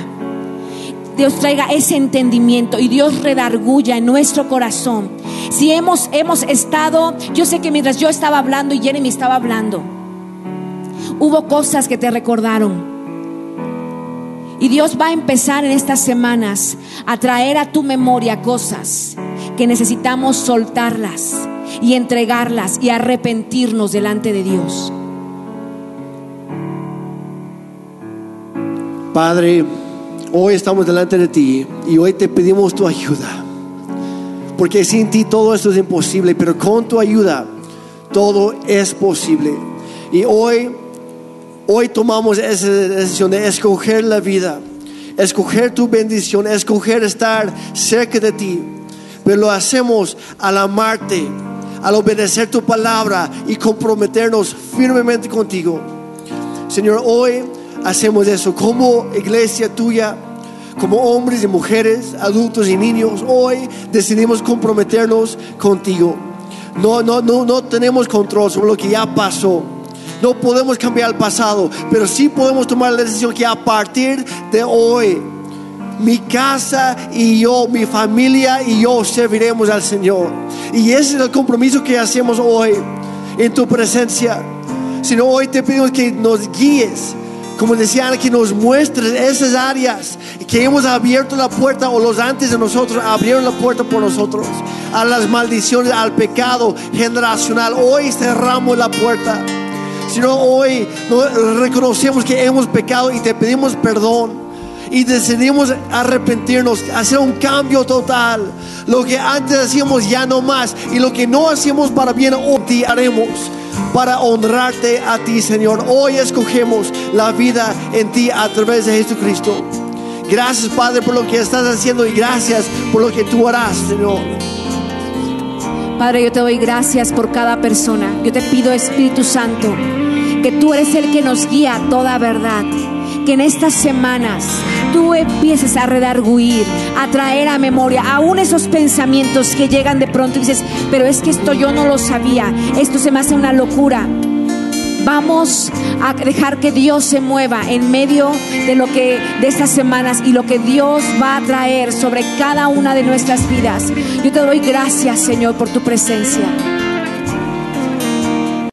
Dios traiga ese entendimiento y Dios redarguya en nuestro corazón. Si hemos, hemos estado, yo sé que mientras yo estaba hablando y Jeremy estaba hablando, hubo cosas que te recordaron. Y Dios va a empezar en estas semanas a traer a tu memoria cosas que necesitamos soltarlas y entregarlas y arrepentirnos delante de Dios. Padre, hoy estamos delante de ti y hoy te pedimos tu ayuda. Porque sin ti todo esto es imposible, pero con tu ayuda todo es posible. Y hoy, hoy tomamos esa decisión de escoger la vida, escoger tu bendición, escoger estar cerca de ti. Pero lo hacemos al amarte, al obedecer tu palabra y comprometernos firmemente contigo. Señor, hoy hacemos eso como iglesia tuya, como hombres y mujeres, adultos y niños. Hoy decidimos comprometernos contigo. No, no, no, no tenemos control sobre lo que ya pasó. No podemos cambiar el pasado, pero sí podemos tomar la decisión que a partir de hoy, mi casa y yo, mi familia y yo serviremos al Señor. Y ese es el compromiso que hacemos hoy en tu presencia. Sino hoy te pedimos que nos guíes, como decía Ana, que nos muestres esas áreas que hemos abierto la puerta o los antes de nosotros abrieron la puerta por nosotros a las maldiciones, al pecado generacional. Hoy cerramos la puerta. Sino hoy no- reconocemos que hemos pecado y te pedimos perdón y decidimos arrepentirnos, hacer un cambio total. Lo que antes hacíamos ya no más y lo que no hacíamos para bien, hoy haremos para honrarte a ti, Señor. Hoy escogemos la vida en ti a través de Jesucristo. Gracias, Padre, por lo que estás haciendo y gracias por lo que tú harás, Señor. Padre, yo te doy gracias por cada persona. Yo te pido, Espíritu Santo, que tú eres el que nos guía toda verdad. Que en estas semanas tú empieces a redarguir, a traer a memoria aún esos pensamientos que llegan de pronto y dices, pero es que esto yo no lo sabía, esto se me hace una locura. Vamos a dejar que Dios se mueva en medio de lo que de estas semanas y lo que Dios va a traer sobre cada una de nuestras vidas. Yo te doy gracias, Señor, por tu presencia.